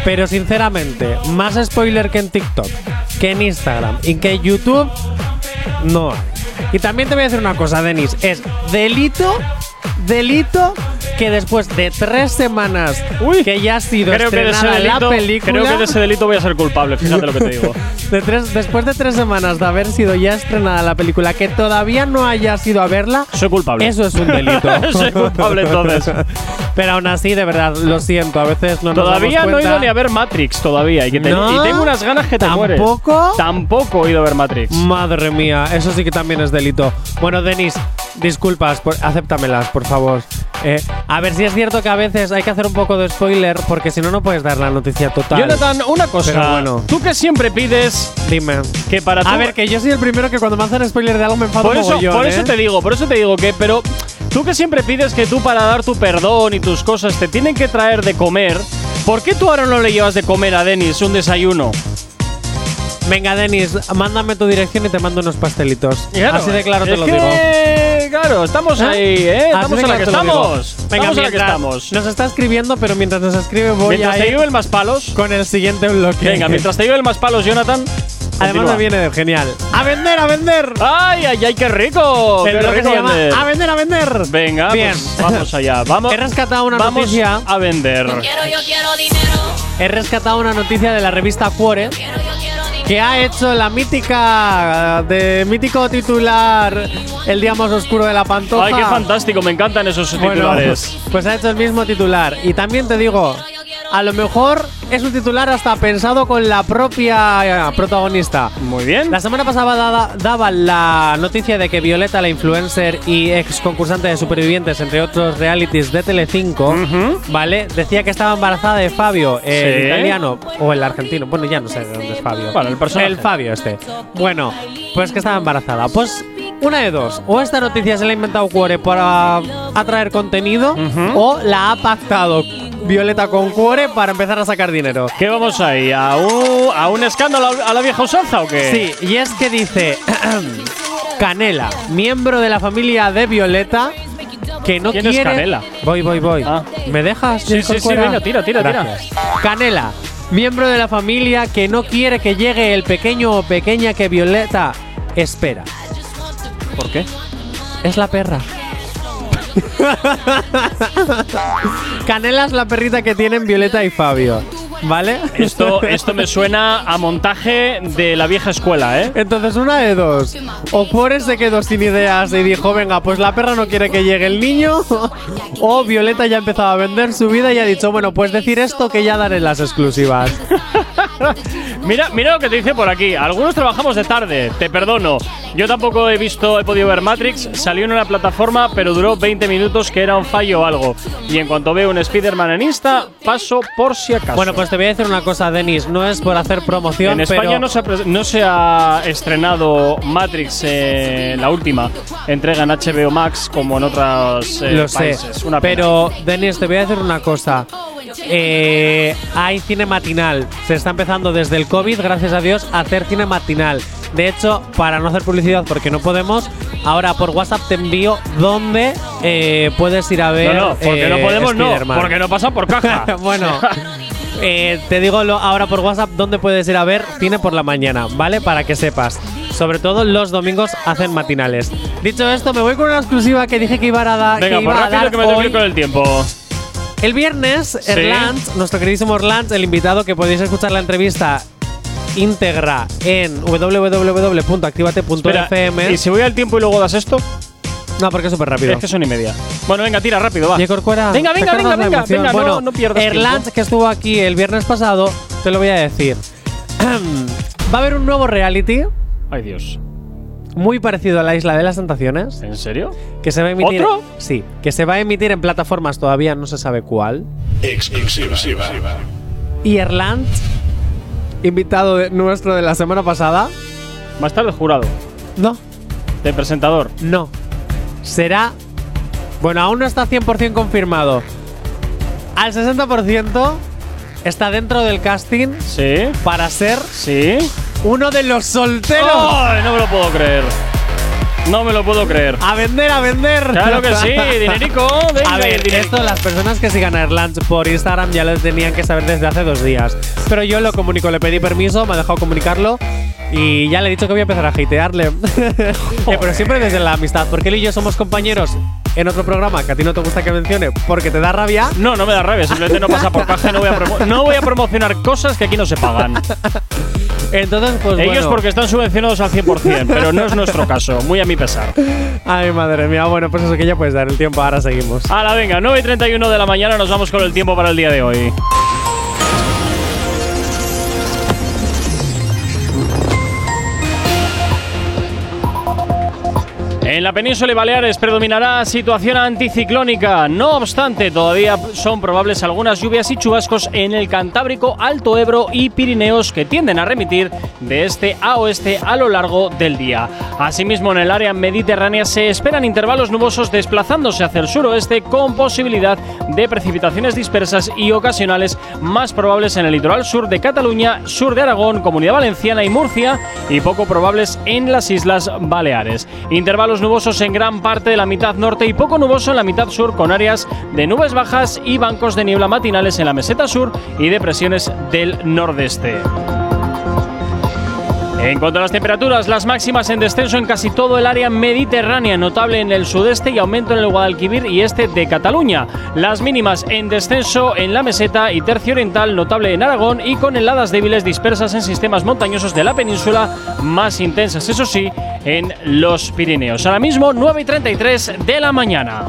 Pero sinceramente, más spoiler que en TikTok, que en Instagram y que en YouTube, no. Y también te voy a decir una cosa, Denis. Es delito, delito que después de tres semanas que ya ha sido Creo que, estrenada delito, la película. creo que de ese delito voy a ser culpable, fíjate lo que te digo. De tres- después de tres semanas de haber sido ya estrenada la película, que todavía no hayas ido a verla, soy culpable. Eso es un delito. Soy culpable entonces. Pero aún así, de verdad, lo siento, a veces no nos Todavía damos no he ido ni a ver Matrix todavía. Y, que te- ¿No? y tengo unas ganas que te mueres. ¿Tampoco? Tampoco he ido a ver Matrix. Madre mía, eso sí que también es delito. Bueno, Denis, disculpas, por, acéptamelas, por favor. Eh, a ver si es cierto que a veces hay que hacer un poco de spoiler porque si no, no puedes dar la noticia total. Jonathan, una cosa. Pero bueno. Tú que siempre pides Dime. que para A ver, que yo soy el primero que cuando me hacen spoiler de algo me enfado por eso, mogollón, por eso ¿eh? te digo, por eso te digo que, pero tú que siempre pides que tú para dar tu perdón y tus cosas te tienen que traer de comer, ¿por qué tú ahora no le llevas de comer a Denis un desayuno? Venga, Denis, mándame tu dirección y te mando unos pastelitos. Claro, Así de claro te lo que, digo. Claro, estamos ¿Eh? ahí, ¿eh? Así Estamos en la que te estamos. Venga, estamos en la que estamos. Nos está escribiendo, pero mientras nos escribe voy Mientras a te ir lleve el más palos. con el siguiente bloque. Venga, mientras te lleve el más palos, Jonathan. Además me viene de genial. ¡A vender, a vender! ¡Ay, ay, ay, qué rico! El ¡Qué bloque rico se llama vender! ¡A vender, a vender! Venga, Bien. pues vamos allá. Vamos, He rescatado una vamos noticia. a vender. He rescatado una noticia de la revista Cuore que ha hecho la mítica de mítico titular El día más oscuro de la pantoja. ¡Ay, qué fantástico! Me encantan esos Bueno, titulares. pues ha hecho el mismo titular. Y también te digo, a lo mejor es un titular hasta pensado con la propia eh, protagonista. Muy bien. La semana pasada daba, daba la noticia de que Violeta, la influencer y ex concursante de Supervivientes, entre otros realities de Telecinco, ¿vale? Decía que estaba embarazada de Fabio, el Sí. italiano o el argentino. Bueno, ya no sé de dónde es Fabio. Bueno, el personaje. El Fabio este. Bueno, pues que estaba embarazada. Pues una de dos. O esta noticia se la ha inventado Cuore para atraer contenido o la ha pactado Violeta con Cuore para empezar a sacar dinero. ¿Qué vamos ahí? ¿A un, a un escándalo a la vieja usanza o qué? Sí, y es que dice Canela, miembro de la familia de Violeta, que no ¿Quién es. Canela? Voy, voy, voy. Ah. ¿Me dejas? Sí, sí, sí, venga, tira, tira, tira. Gracias. Canela, miembro de la familia que no quiere que llegue el pequeño o pequeña que Violeta espera. ¿Por qué? Es la perra. Canela es la perrita que tienen Violeta y Fabio. ¿Vale? Esto, esto me suena a montaje de la vieja escuela, ¿eh? Entonces, una de dos. O Cuore se quedó sin ideas y dijo, venga, pues la perra no quiere que llegue el niño. o Violeta ya ha empezado a vender su vida y ha dicho, bueno, pues decir esto que ya daré las exclusivas. Mira, mira lo que te dice por aquí. Algunos trabajamos de tarde, te perdono. Yo tampoco he visto, he podido ver Matrix. Salió en una plataforma, pero duró 20 minutos, que era un fallo o algo. Y en cuanto veo un Spider-Man en Insta, paso por si acaso. bueno, pues te voy a decir una cosa, Denis. No es por hacer promoción, en España pero no, se ha, no se ha estrenado Matrix, eh, la última entrega en HBO Max, como en otros eh, lo sé. países. Una pena. Pero, Denis, te voy a decir una cosa. Eh, hay cine matinal. Se está empezando desde el COVID, gracias a Dios, a hacer cine matinal. De hecho, para no hacer publicidad porque no podemos, ahora por WhatsApp te envío dónde eh, puedes ir a ver. No, no, porque no eh, podemos, no, porque no pasa por caja. bueno, eh, te digo lo- ahora por WhatsApp dónde puedes ir a ver cine por la mañana, ¿vale? Para que sepas. Sobre todo los domingos hacen matinales. Dicho esto, me voy con una exclusiva que dije que iba a dar. Venga, que pues iba a rápido dar que me tengo que hoy. ir con el tiempo. El viernes, Sí. Erlans, nuestro queridísimo Erlans, el invitado que podéis escuchar la entrevista íntegra en www.activate.fm. ¿y si voy al tiempo y luego das esto? No, porque es súper rápido. Es que son y media. Bueno, venga, tira rápido, va. Corcuera, Venga, venga, venga, venga, venga, no- bueno, no pierdas tiempo. que estuvo aquí el viernes pasado, te lo voy a decir. Va a haber un nuevo reality Ay, Dios. Muy parecido a la Isla de las Tentaciones. ¿En serio? Que se va a emitir. ¿Otro? Sí, que se va a emitir en plataformas todavía no se sabe cuál. Exclusiva. Y Erlans, invitado de- nuestro de la semana pasada. Va a estar de jurado, No, de presentador. no. Será. Bueno, aún no está 100% confirmado. Al 60% está dentro del casting Sí, para ser sí. Uno de los solteros. ¡Ay, no me lo puedo creer! No me lo puedo creer. A vender, a vender. Claro que sí, dinerico. Venga, A ver, dinerico. esto las personas que sigan a Erlands por Instagram ya lo tenían que saber desde hace dos días. Pero yo lo comunico, le pedí permiso, me ha dejado comunicarlo y ya le he dicho que voy a empezar a hatearle. Eh, pero siempre desde la amistad, porque él y yo somos compañeros en otro programa que a ti no te gusta que mencione porque te da rabia. No, no me da rabia, simplemente no pasa por caja no voy a, no voy a promocionar cosas que aquí no se pagan. Entonces, pues Ellos bueno. porque están subvencionados al 100%, pero no es nuestro caso, muy a mi pesar. Ay, madre mía. Bueno, pues eso que ya puedes dar el tiempo. Ahora seguimos. Hala, venga, 9 y 31 de la mañana nos vamos con el tiempo para el día de hoy. En la península y Baleares predominará situación anticiclónica. No obstante, todavía son probables algunas lluvias y chubascos en el Cantábrico, Alto Ebro y Pirineos que tienden a remitir de este a oeste a lo largo del día. Asimismo, en el área mediterránea se esperan intervalos nubosos desplazándose hacia el suroeste con posibilidad de precipitaciones dispersas y ocasionales más probables en el litoral sur de Cataluña, sur de Aragón, Comunidad Valenciana y Murcia y poco probables en las Islas Baleares. Intervalos nubosos en gran parte de la mitad norte y poco nuboso en la mitad sur con áreas de nubes bajas y bancos de niebla matinales en la meseta sur y depresiones del nordeste. En cuanto a las temperaturas, las máximas en descenso en casi todo el área mediterránea, notable en el sudeste y aumento en el Guadalquivir y este de Cataluña. Las mínimas en descenso en la meseta y tercio oriental, notable en Aragón y con heladas débiles dispersas en sistemas montañosos de la península, más intensas, eso sí, en los Pirineos. Ahora mismo 9 y 33 de la mañana.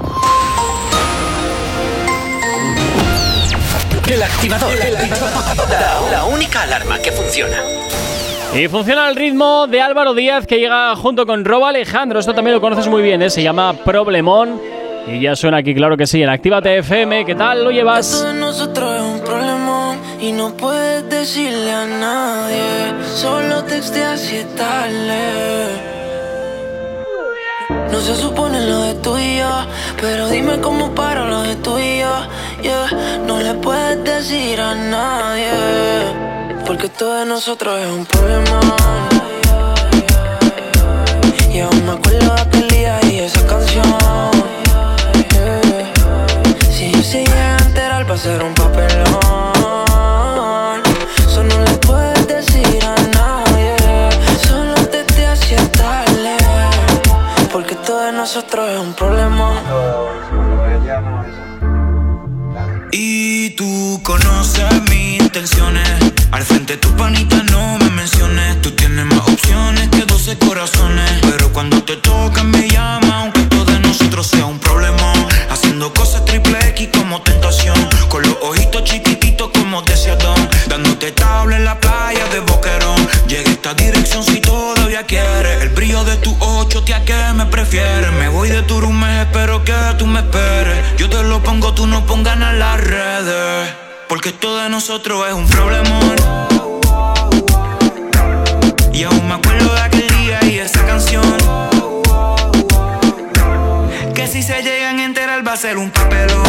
El activador. La, la única alarma que funciona. Y funciona al ritmo de Álvaro Díaz que llega junto con Robo Alejandro. Esto también lo conoces muy bien, ¿eh? se llama Problemón. Y ya suena aquí, claro que sí, en Actívate FM. ¿Qué tal lo llevas? Esto de nosotros es un problemón y no puedes decirle a nadie. Solo texteas y tarde. No se supone lo de tú y yo, pero dime cómo paro lo de tú y yo. No le puedes decir a nadie, porque todo de nosotros es un problema. Y aún me acuerdo de aquel día y esa canción. Si yo llega a enterar, va a un papelón. Al frente tu panita no me menciones. Tú tienes más opciones que 12 corazones. Pero cuando te tocan me llama, aunque todo de nosotros sea un problema. Haciendo cosas triple X como tentación. Con los ojitos chiquititos como deseadón. Dándote tabla en la playa de Boquerón. Llega esta dirección si todavía quieres. El brillo de tu ocho te a que me prefieres. Me voy de tu room, espero que tú me esperes. Yo te lo pongo, tú no pongas en las redes. Porque esto de nosotros es un problemón. Y aún me acuerdo de aquel día y esa canción. Que si se llegan a enterar va a ser un papelón.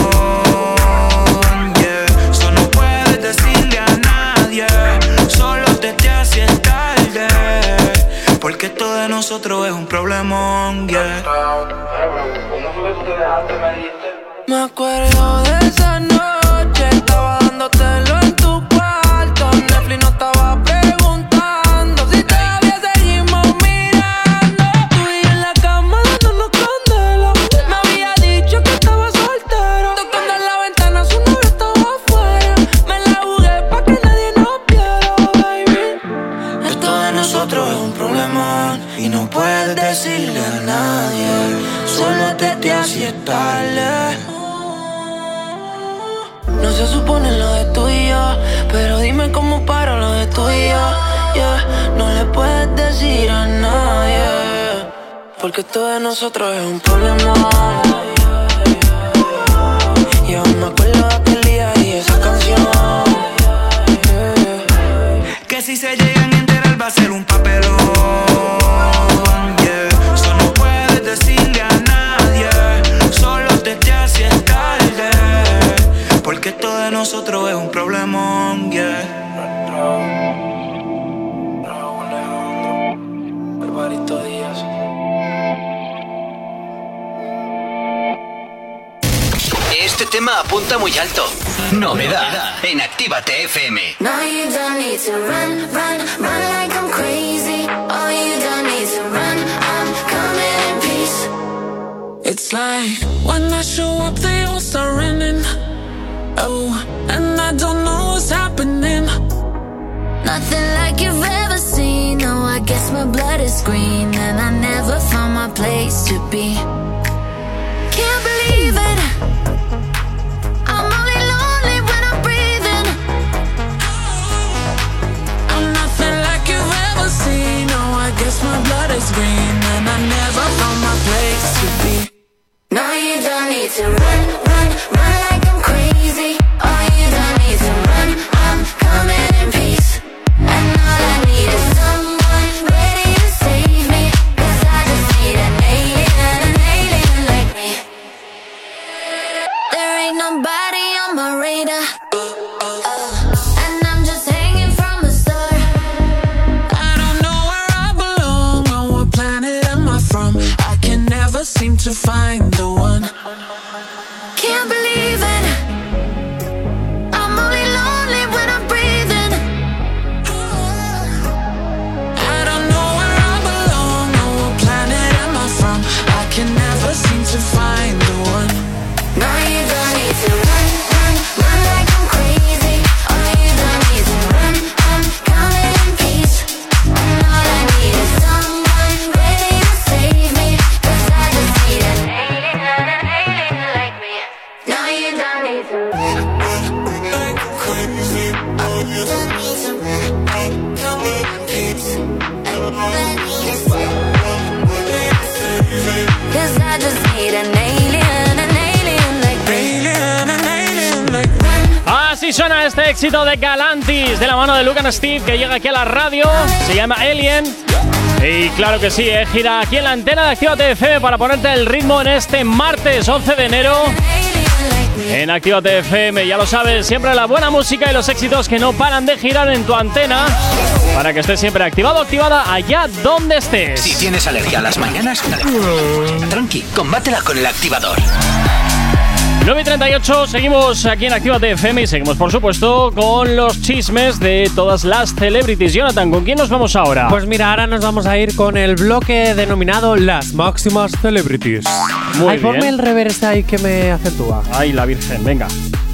Yeah. Eso no puedes decirle a nadie. Solo te te haces tarde. Porque esto de nosotros es un problemón. Yeah. Me acuerdo de esa noche, dándotelo tú y yo. No le puedes decir a nadie, porque todo de nosotros es un problema. Tema apunta muy alto. Novedad en Actívate FM. No, you don't need to run, run, run like I'm crazy. Oh, you don't need to run, I'm coming in peace. It's like when I show up, they all start running. Oh, and I don't know what's happening. Nothing like you've ever seen. No, I guess my blood is green, and I never found my place to be. Can't believe it. always win and I never found my place to be. Now you don't need to run, run, run. To find the one. Éxito de Galantis de la mano de Lucan Steve que llega aquí a la radio. Se llama Alien. Y claro que sí, eh, gira aquí en la antena de Actívate FM para ponerte el ritmo en este martes 11 de enero. En Actívate FM, ya lo sabes, siempre la buena música y los éxitos que no paran de girar en tu antena para que estés siempre activado activada allá donde estés. Si tienes alergia a las mañanas, tranqui, combátela con el activador. 9 y 38, seguimos aquí en Actívate FM y seguimos, por supuesto, con los chismes de todas las celebrities. Jonathan, ¿con quién nos vamos ahora? Pues mira, ahora nos vamos a ir con el bloque denominado Las Máximas Celebrities. Muy Ay, ponme el reverse ahí que me acentúa. Ay, la Virgen, venga.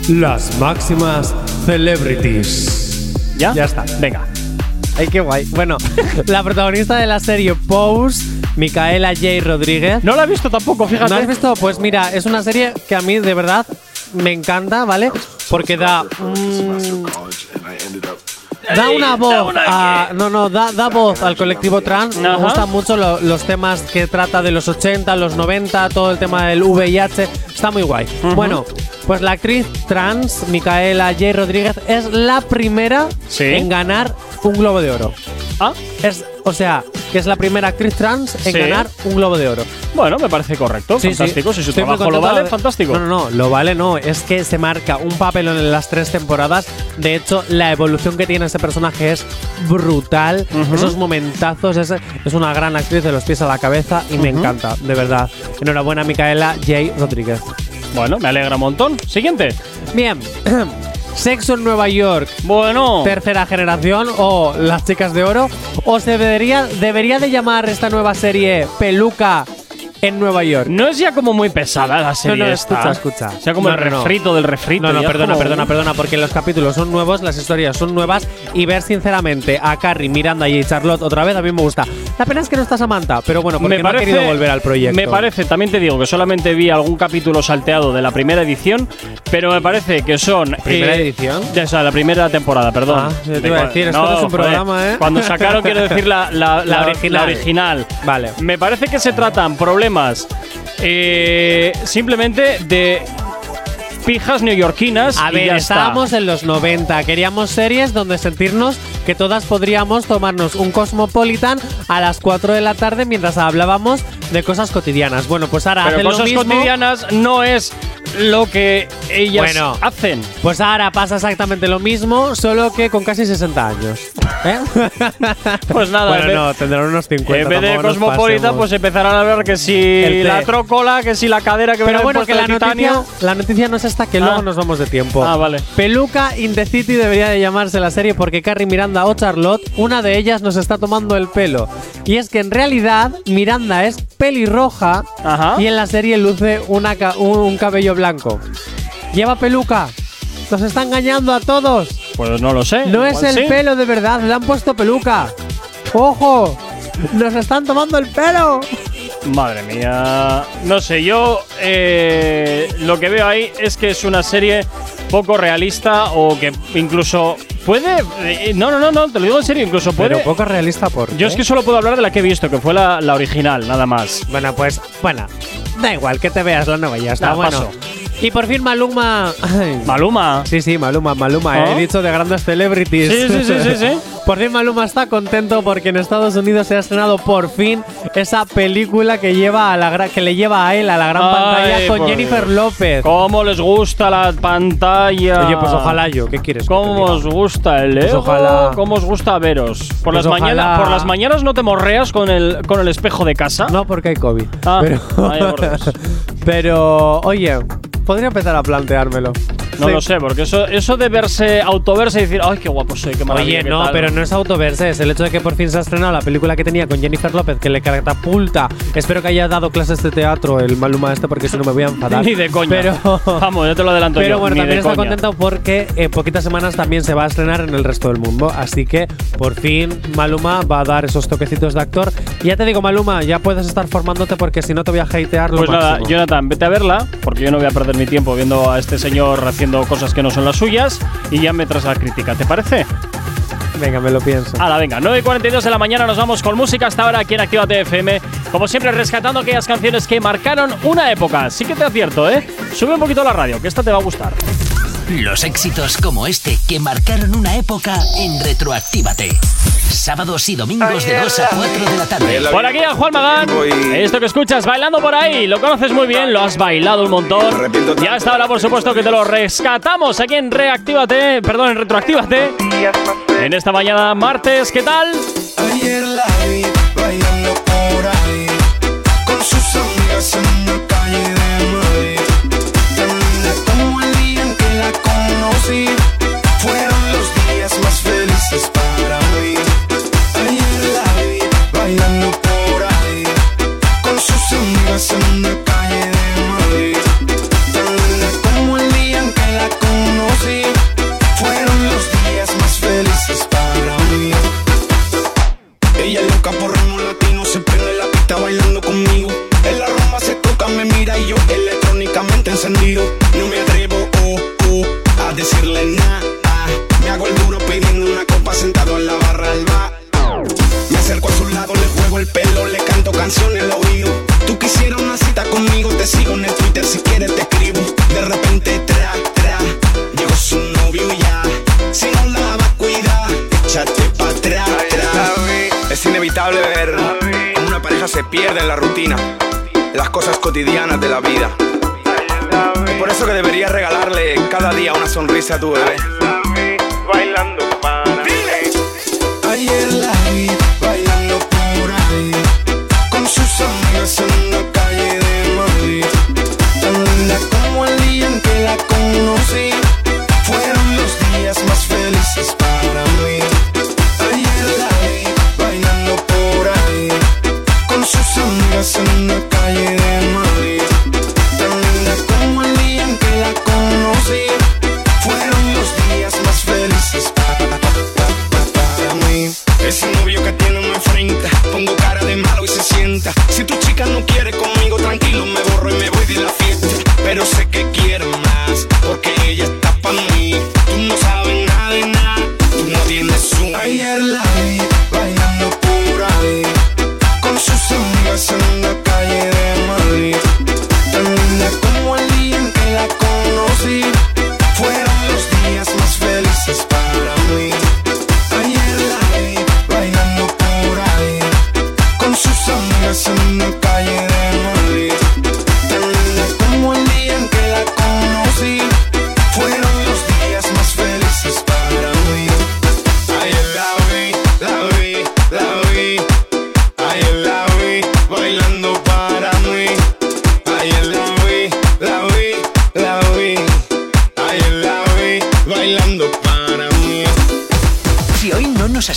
Las Máximas Celebrities. ¿Ya? Ya está. Venga. Ay, qué guay. Bueno, la protagonista de la serie Pose, Micaela J. Rodríguez. No la he visto tampoco, fíjate. ¿No has visto? Pues mira, es una serie que a mí de verdad me encanta, ¿vale? Porque da. mm, Da una voz a, no no da, da voz al colectivo trans me gustan mucho lo- los temas que trata de los 80 los 90 todo el tema del VIH está muy guay bueno pues la actriz trans Micaela J Rodríguez es la primera Sí. en ganar un globo de oro Ah, es o sea que es la primera actriz trans en Sí. ganar un globo de oro bueno, me parece correcto, Sí, sí. fantástico. Si su Estoy trabajo lo vale, de- fantástico. No, no, no, lo vale no. Es que se marca un papel en las tres temporadas. De hecho, la evolución que tiene este personaje es brutal. Esos momentazos, es, es una gran actriz de los pies a la cabeza y me encanta, de verdad. Enhorabuena, Micaela J. Rodríguez. Bueno, me alegra un montón. Siguiente. Bien. Sexo en Nueva York, Bueno. tercera generación o Las Chicas de Oro. O se debería, debería de llamar esta nueva serie Peluca en Nueva York. No es ya como muy pesada la serie no, no, esta. escucha, escucha. O sea, como No, el no, no. refrito del refrito. No, no, perdona, como- perdona, perdona, porque los capítulos son nuevos, las historias son nuevas y ver sinceramente a Carrie, Miranda y Charlotte otra vez a mí me gusta. La pena es que no está Samantha, pero bueno, porque me no parece, ha querido volver al proyecto. Me parece, también te digo que solamente vi algún capítulo salteado de la primera edición, pero me parece que son. ¿Primera eh, edición? ya, O sea, la primera temporada, perdón. Ah, yo te De iba a decir, esto no es un joder, programa, ¿eh? Cuando sacaron, quiero decir, la, la- La la- original. la original. Vale. Me parece que se tratan problemas eh, simplemente de pijas neoyorquinas. A y ver, ya está. estábamos en los 90, queríamos series donde sentirnos que todas podríamos tomarnos un Cosmopolitan a las 4 de la tarde mientras hablábamos de cosas cotidianas. Bueno, pues ahora Pero hacen lo cosas mismo. cotidianas no es lo que ellas Bueno. hacen. Pues ahora pasa exactamente lo mismo, solo que con casi 60 años. ¿Eh? Pues nada, bueno, no, tendrán unos 50. en vez de Cosmopolitan, pues empezarán a hablar que si la trócola, que si la cadera que Pero bueno, que la noticia, la noticia no es esta, que Ah. luego nos vamos de tiempo. Ah, vale. Peluca in the City debería de llamarse la serie porque Carrie Miranda o Charlotte, una de ellas nos está tomando el pelo. Y es que en realidad Miranda es pelirroja Ajá. y en la serie luce una un, un cabello blanco. Lleva peluca. Nos está engañando a todos. Pues no lo sé. No es el sí. pelo de verdad, le han puesto peluca. ¡Ojo! ¡Nos están tomando el pelo! Madre mía. No sé, yo eh, lo que veo ahí es que es una serie poco realista o que incluso puede. eh, no, no, no, no, te lo digo en serio, incluso puede. Pero poco realista por. Yo es que solo puedo hablar de la que he visto, que fue la, la original, nada más. Bueno, pues, bueno, da igual que te veas la nueva, ya está. Nah, bueno. paso. Y por fin Maluma. Ay. Maluma. Sí, sí, Maluma, Maluma. ¿Ah? He dicho de grandes celebrities. Sí, sí, sí, sí, sí. Por fin Maluma está contento porque en Estados Unidos se ha estrenado por fin esa película que lleva a la que le lleva a él a la gran Ay, pantalla con por Jennifer Dios. López. ¿Cómo les gusta la pantalla? Oye, pues ojalá yo, ¿qué quieres? ¿Cómo os gusta el Pues ego? ojalá. ¿Cómo os gusta veros? Por, Pues las mañanas. ¿Por las mañanas no te morreas con el, con el espejo de casa? No, porque hay COVID. Ah, pero, pero, oye, podría empezar a planteármelo. No Sí. lo sé, porque eso, eso de verse, autoverse y decir, ay, qué guapo soy, qué maravilla. Oye, no, tal". pero no es autoverse, es el hecho de que por fin se ha estrenado la película que tenía con Jennifer López, que le catapulta. Espero que haya dado clases de teatro el Maluma este, porque si no me voy a enfadar. Ni de coña. Pero, Vamos, ya te lo adelanto pero yo. bueno, también está coña. contento porque en poquitas semanas también se va a estrenar en el resto del mundo. Así que por fin Maluma va a dar esos toquecitos de actor. Y ya te digo, Maluma, ya puedes estar formándote porque si no te voy a hatear lo Pues nada. Jonathan, vete a verla, porque yo no voy a perder mi tiempo viendo a este señor haciendo cosas que no son las suyas, y ya me traes la crítica, ¿te parece? Venga, me lo pienso. Hala, venga, 9 y 42 de la mañana nos vamos con música hasta ahora aquí en Activa TFM. Como siempre, rescatando aquellas canciones que marcaron una época. Sí que te advierto, ¿eh? Sube un poquito la radio, que esta te va a gustar. Los éxitos como este que marcaron una época en Retroactívate. Sábados y domingos de 2 a 4 de la tarde. Por aquí a Juan Magán. Esto que escuchas bailando por ahí, lo conoces muy bien, lo has bailado un montón. Y hasta ahora, por supuesto, que te lo rescatamos aquí en Reactívate, perdón, en Retroactívate. En esta mañana martes, ¿qué tal? Ayer la vi en la rutina, las cosas cotidianas de la vida. Es por eso que deberías regalarle cada día una sonrisa a tu bebé. Bailando para Ayer la vi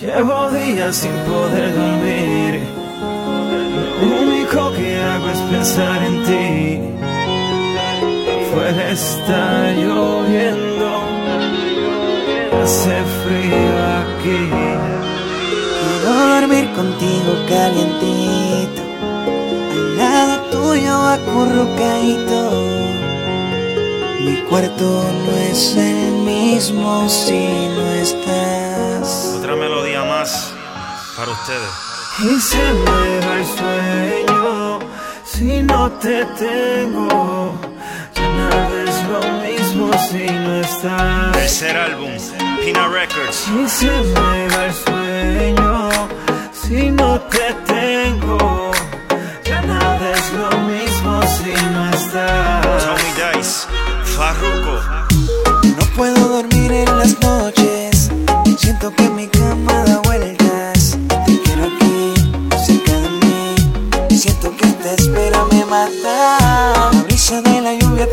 Llevo días sin poder dormir. Lo único que hago es pensar en ti. Fuera está lloviendo. Hace frío aquí. Quiero dormir contigo calientito. Al lado tuyo acurrucadito. Mi cuarto no es el mismo si no estás. Otra melodía más para ustedes. Y se me va el sueño si no te tengo. Ya nada es lo mismo si no estás. Tercer álbum, Pina Records. Y se me va el sueño si no te tengo. Ya nada es lo mismo si no estás. Tommy Dice, Farruko. No puedo dormir en las. Siento que mi cama da vueltas. Te quiero aquí, cerca de mí. Siento que esta espera me mata. La brisa de la lluvia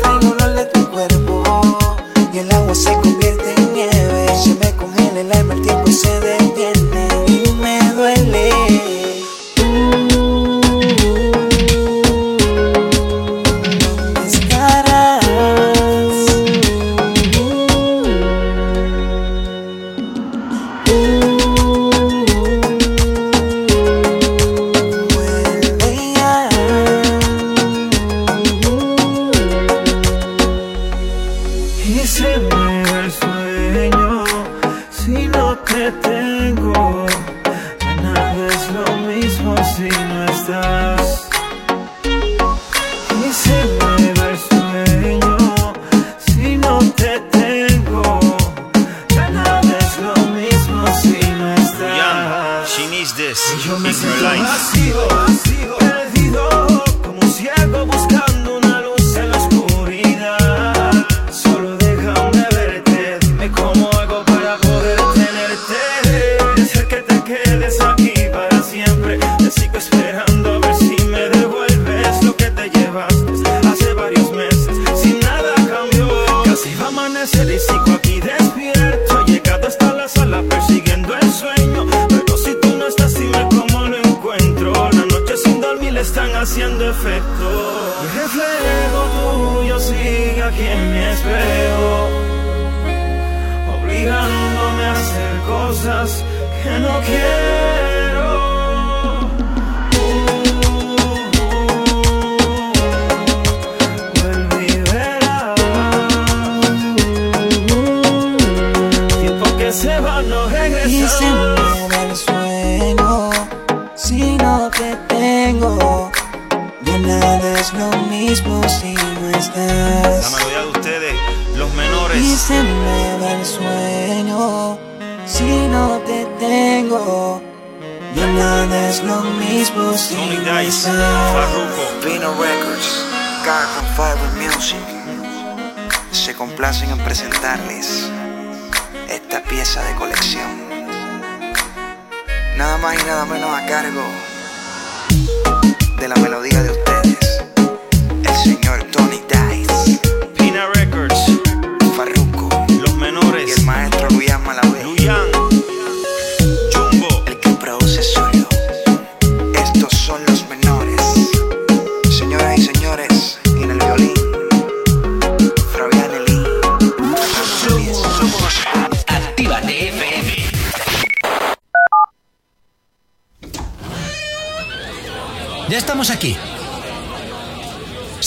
Vino Records, Carbon Fiber Music. Se complacen en presentarles esta pieza de colección. Nada más y nada menos a cargo de la melodía de ustedes,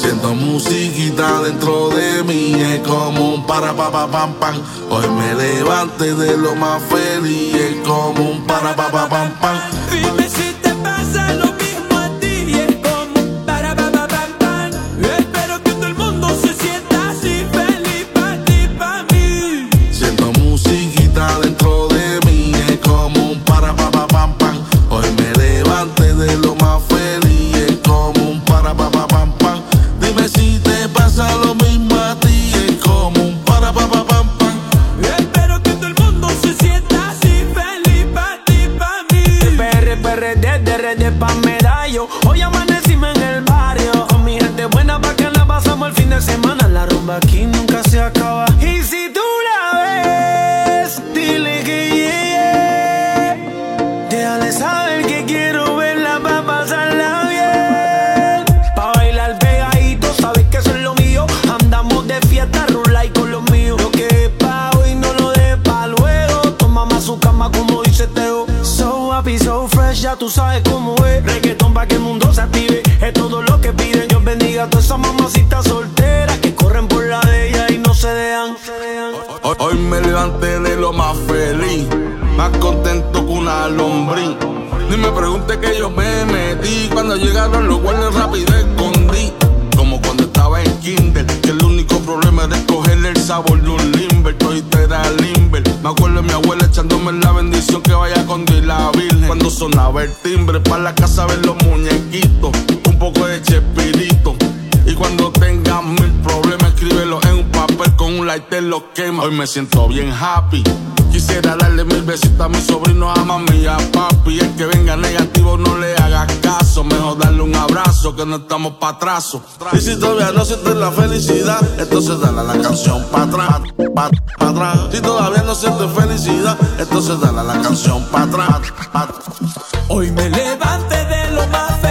Siento musiquita dentro de mí, es como un para pa pa pam pam. Hoy me levanté de lo más feliz, es como un para pa pa pam pam. Sabes cómo es. Reggaetón pa' que el mundo se active. Es todo lo que piden. Dios bendiga a todas esas mamacitas solteras que corren por la de ella y no se dejan. Hoy, hoy me levanté de lo más feliz, más contento que una lombriz. Ni me pregunte que yo me metí cuando llegaron los guardias rápido escondí. Como cuando estaba en kinder, que el único problema era escogerle el sabor de un limber. Todito era limber. Me acuerdo de mi abuela echándome la bendición que vaya con Dios la Virgen. Cuando sonaba el timbre, para la casa ver los muñequitos, un poco de chespirito. Y cuando tengas un lighter, lo quema. Hoy me siento bien happy. Quisiera darle mil besitos a mi sobrino, a mami a papi. El que venga negativo no le hagas caso. Mejor darle un abrazo que no estamos pa' atraso. Y si todavía no sientes la felicidad, entonces dale la canción pa' atrás, pa, atrás. Si todavía no sientes felicidad, entonces dale la canción pa' atrás, pa' Hoy me levanté de lo más feliz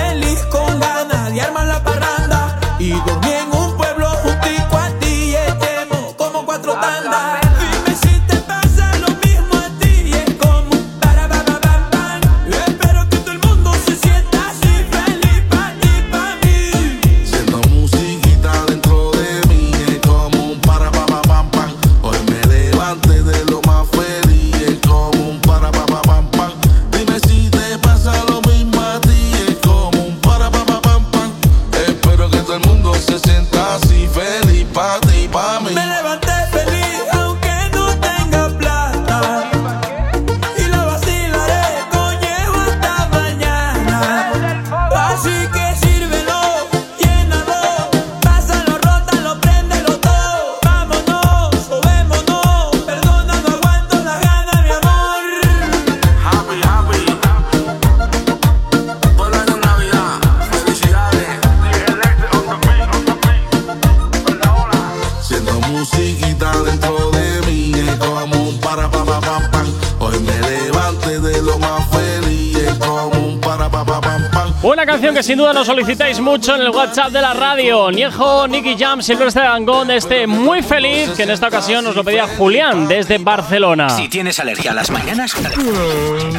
canción que sin duda nos solicitáis mucho en el WhatsApp de la radio. Niejo, Nicky Jam, Silvestre Dangón, este muy feliz, que en esta ocasión nos lo pedía Julián desde Barcelona. Si tienes alergia a las mañanas,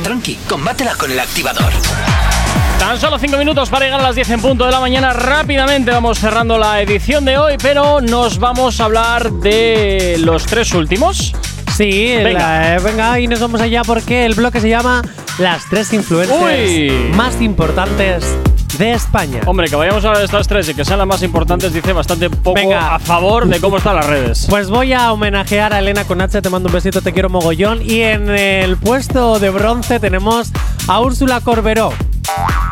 tranqui, combátela con el activador. Tan solo 5 minutos para llegar a las 10 en punto de la mañana. Rápidamente vamos cerrando la edición de hoy, pero nos vamos a hablar de los tres últimos. Sí, Venga. la- eh, venga, y nos vamos allá porque el bloque se llama Las tres influencers Uy. más importantes de España. Hombre, que vayamos a hablar de estas tres y que sean las más importantes dice bastante poco Venga. a favor de cómo están las redes. Pues voy a homenajear a Elena con H, te mando un besito, te quiero mogollón. Y en el puesto de bronce tenemos a Úrsula Corberó.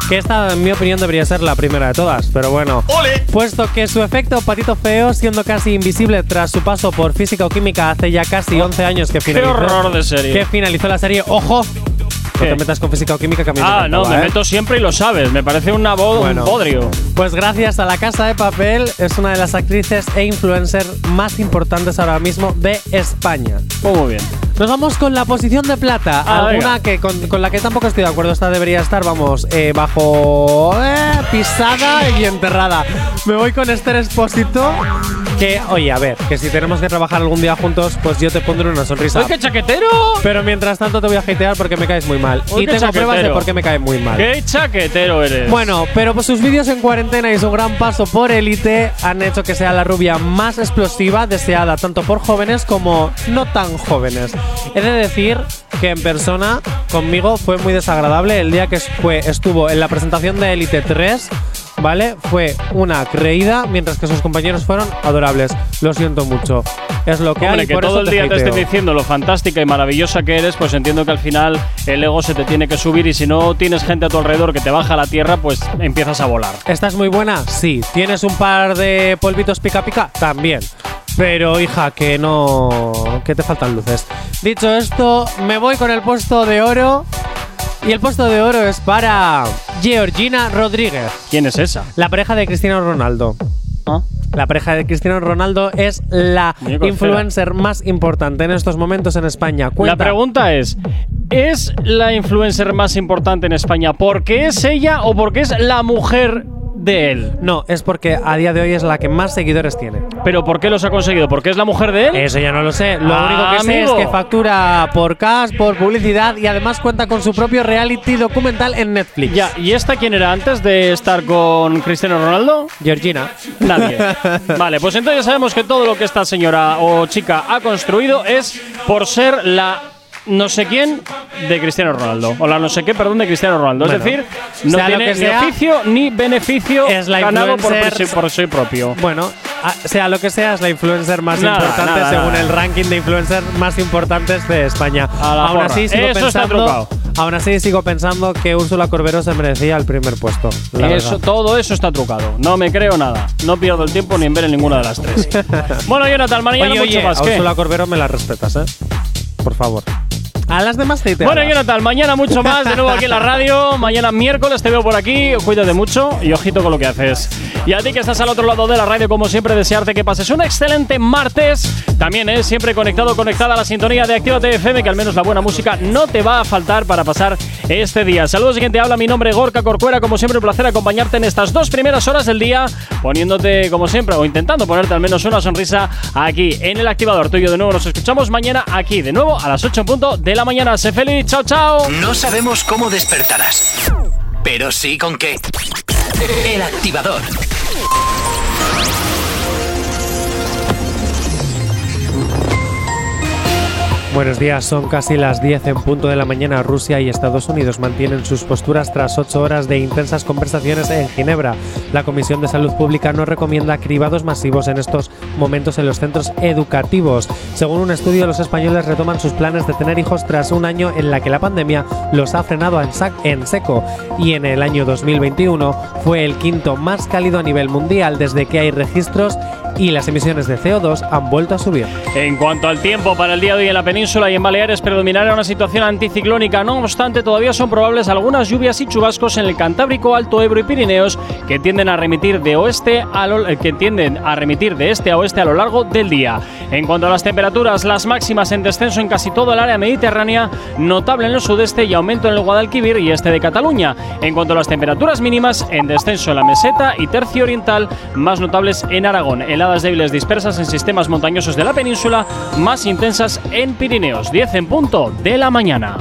Que esta, en mi opinión, debería ser la primera de todas, pero bueno. Puesto que su efecto patito feo, siendo casi invisible tras su paso por física o química hace ya casi 11 años que finalizó. horror de serie. Que finalizó la serie. ¡Ojo! No te metas con física o química que a mí me Ah, no, encantaba, me ¿eh? meto siempre y lo sabes. Me parece una voz, Bueno. un bodrio. Pues gracias a La Casa de Papel es una de las actrices e influencers más importantes ahora mismo de España. Pues muy bien. Nos vamos con la posición de plata, Ah, alguna venga. que con, con la que tampoco estoy de acuerdo. Esta debería estar, vamos, eh, bajo eh, pisada y enterrada. Me voy con Esther Expósito Que, oye, a ver, que si tenemos que trabajar algún día juntos, pues yo te pondré una sonrisa. ¡Ay, qué chaquetero! Pero mientras tanto te voy a hatear porque me caes muy mal. Uy, y tengo pruebas de por qué me caes muy mal. ¡Qué chaquetero eres! Bueno, pero pues sus vídeos en cuarentena y su gran paso por élite han hecho que sea la rubia más explosiva, deseada tanto por jóvenes como no tan jóvenes. He de decir que en persona conmigo fue muy desagradable el día que fue, estuvo en la presentación de Elite 3. ¿Vale? Fue una creída, mientras que sus compañeros fueron adorables. Lo siento mucho. Es lo que Hombre, hay. que por todo el día te hateo. estén diciendo lo fantástica y maravillosa que eres, pues entiendo que al final el ego se te tiene que subir y si no tienes gente a tu alrededor que te baja a la tierra, pues empiezas a volar. ¿Estás muy buena? Sí. ¿Tienes un par de polvitos pica pica? También. Pero hija, que no. que te faltan luces. Dicho esto, me voy con el puesto de oro. Y el puesto de oro es para Georgina Rodríguez. ¿Quién es esa? La pareja de Cristiano Ronaldo. ¿Ah? La pareja de Cristiano Ronaldo es la Muñeco influencer más importante en estos momentos en España. La pregunta es, ¿es la influencer más importante en España porque es ella o porque es la mujer de él? No, es porque a día de hoy es la que más seguidores tiene. ¿Pero por qué los ha conseguido? ¿Porque es la mujer de él? Eso ya no lo sé. Lo Ah, único que sé es amigo. que factura por cash, por publicidad y además cuenta con su propio reality documental en Netflix. Ya, ¿y esta quién era antes de estar con Cristiano Ronaldo? Georgina. Nadie. vale, pues entonces sabemos que todo lo que esta señora o chica ha construido es por ser la no sé quién de Cristiano Ronaldo. O la no sé qué, perdón, de Cristiano Ronaldo. Bueno, es decir, no sea tiene ni sea, oficio ni beneficio es la ganado por, por sí propio. Bueno, a- sea lo que sea, es la influencer más Nada, importante nada, según nada. el ranking de influencers más importantes de España. Aún porra. así sigo Eso pensando, aún así sigo pensando que Úrsula Corberó se merecía el primer puesto. Eso, todo eso está trucado. No me creo nada. No pierdo el tiempo ni en ver en ninguna de las tres. bueno, Jonathan, mañana Oye, mucho oye, más. a. Úrsula Corberó me la respetas, ¿eh? Por favor. A las demás te Bueno, Jonathan, mañana mucho más de nuevo aquí en la radio. Mañana miércoles te veo por aquí. Cuídate mucho y ojito con lo que haces. Y a ti que estás al otro lado de la radio, como siempre, desearte que pases un excelente martes. También es siempre conectado, conectada a la sintonía de Actívate FM, que al menos la buena música no te va a faltar para pasar este día. Saludos y quien te habla, mi nombre es Gorka Corcuera. Como siempre, un placer acompañarte en estas dos primeras horas del día, poniéndote, como siempre, o intentando ponerte al menos una sonrisa aquí en el activador tuyo. De nuevo, nos escuchamos mañana aquí, de nuevo a las 8 en punto de la mañana. Sé feliz, chao, chao. No sabemos cómo despertarás, pero sí con qué. El activador. Buenos días, son casi las 10 en punto de la mañana. Rusia y Estados Unidos mantienen sus posturas tras ocho horas de intensas conversaciones en Ginebra. La Comisión de Salud Pública no recomienda cribados masivos en estos momentos en los centros educativos. Según un estudio, los españoles retoman sus planes de tener hijos tras un año en la que la pandemia los ha frenado en, seco. Y en el año 2021 fue el quinto más cálido a nivel mundial desde que hay registros y las emisiones de CO2 han vuelto a subir. En cuanto al tiempo para el día de hoy en la península y en Baleares predominará una situación anticiclónica. No obstante, todavía son probables algunas lluvias y chubascos en el Cantábrico, Alto Ebro y Pirineos que tienden a remitir de oeste a lo- eh, que tienden a remitir de este a oeste a lo largo del día. En cuanto a las temperaturas, las máximas en descenso en casi todo el área mediterránea, notable en el sudeste y aumento en el Guadalquivir y este de Cataluña. En cuanto a las temperaturas mínimas, en descenso en la meseta y tercio oriental, más notables en Aragón. Heladas débiles dispersas en sistemas montañosos de la península, más intensas en Pirineos. 10 en punto de la mañana.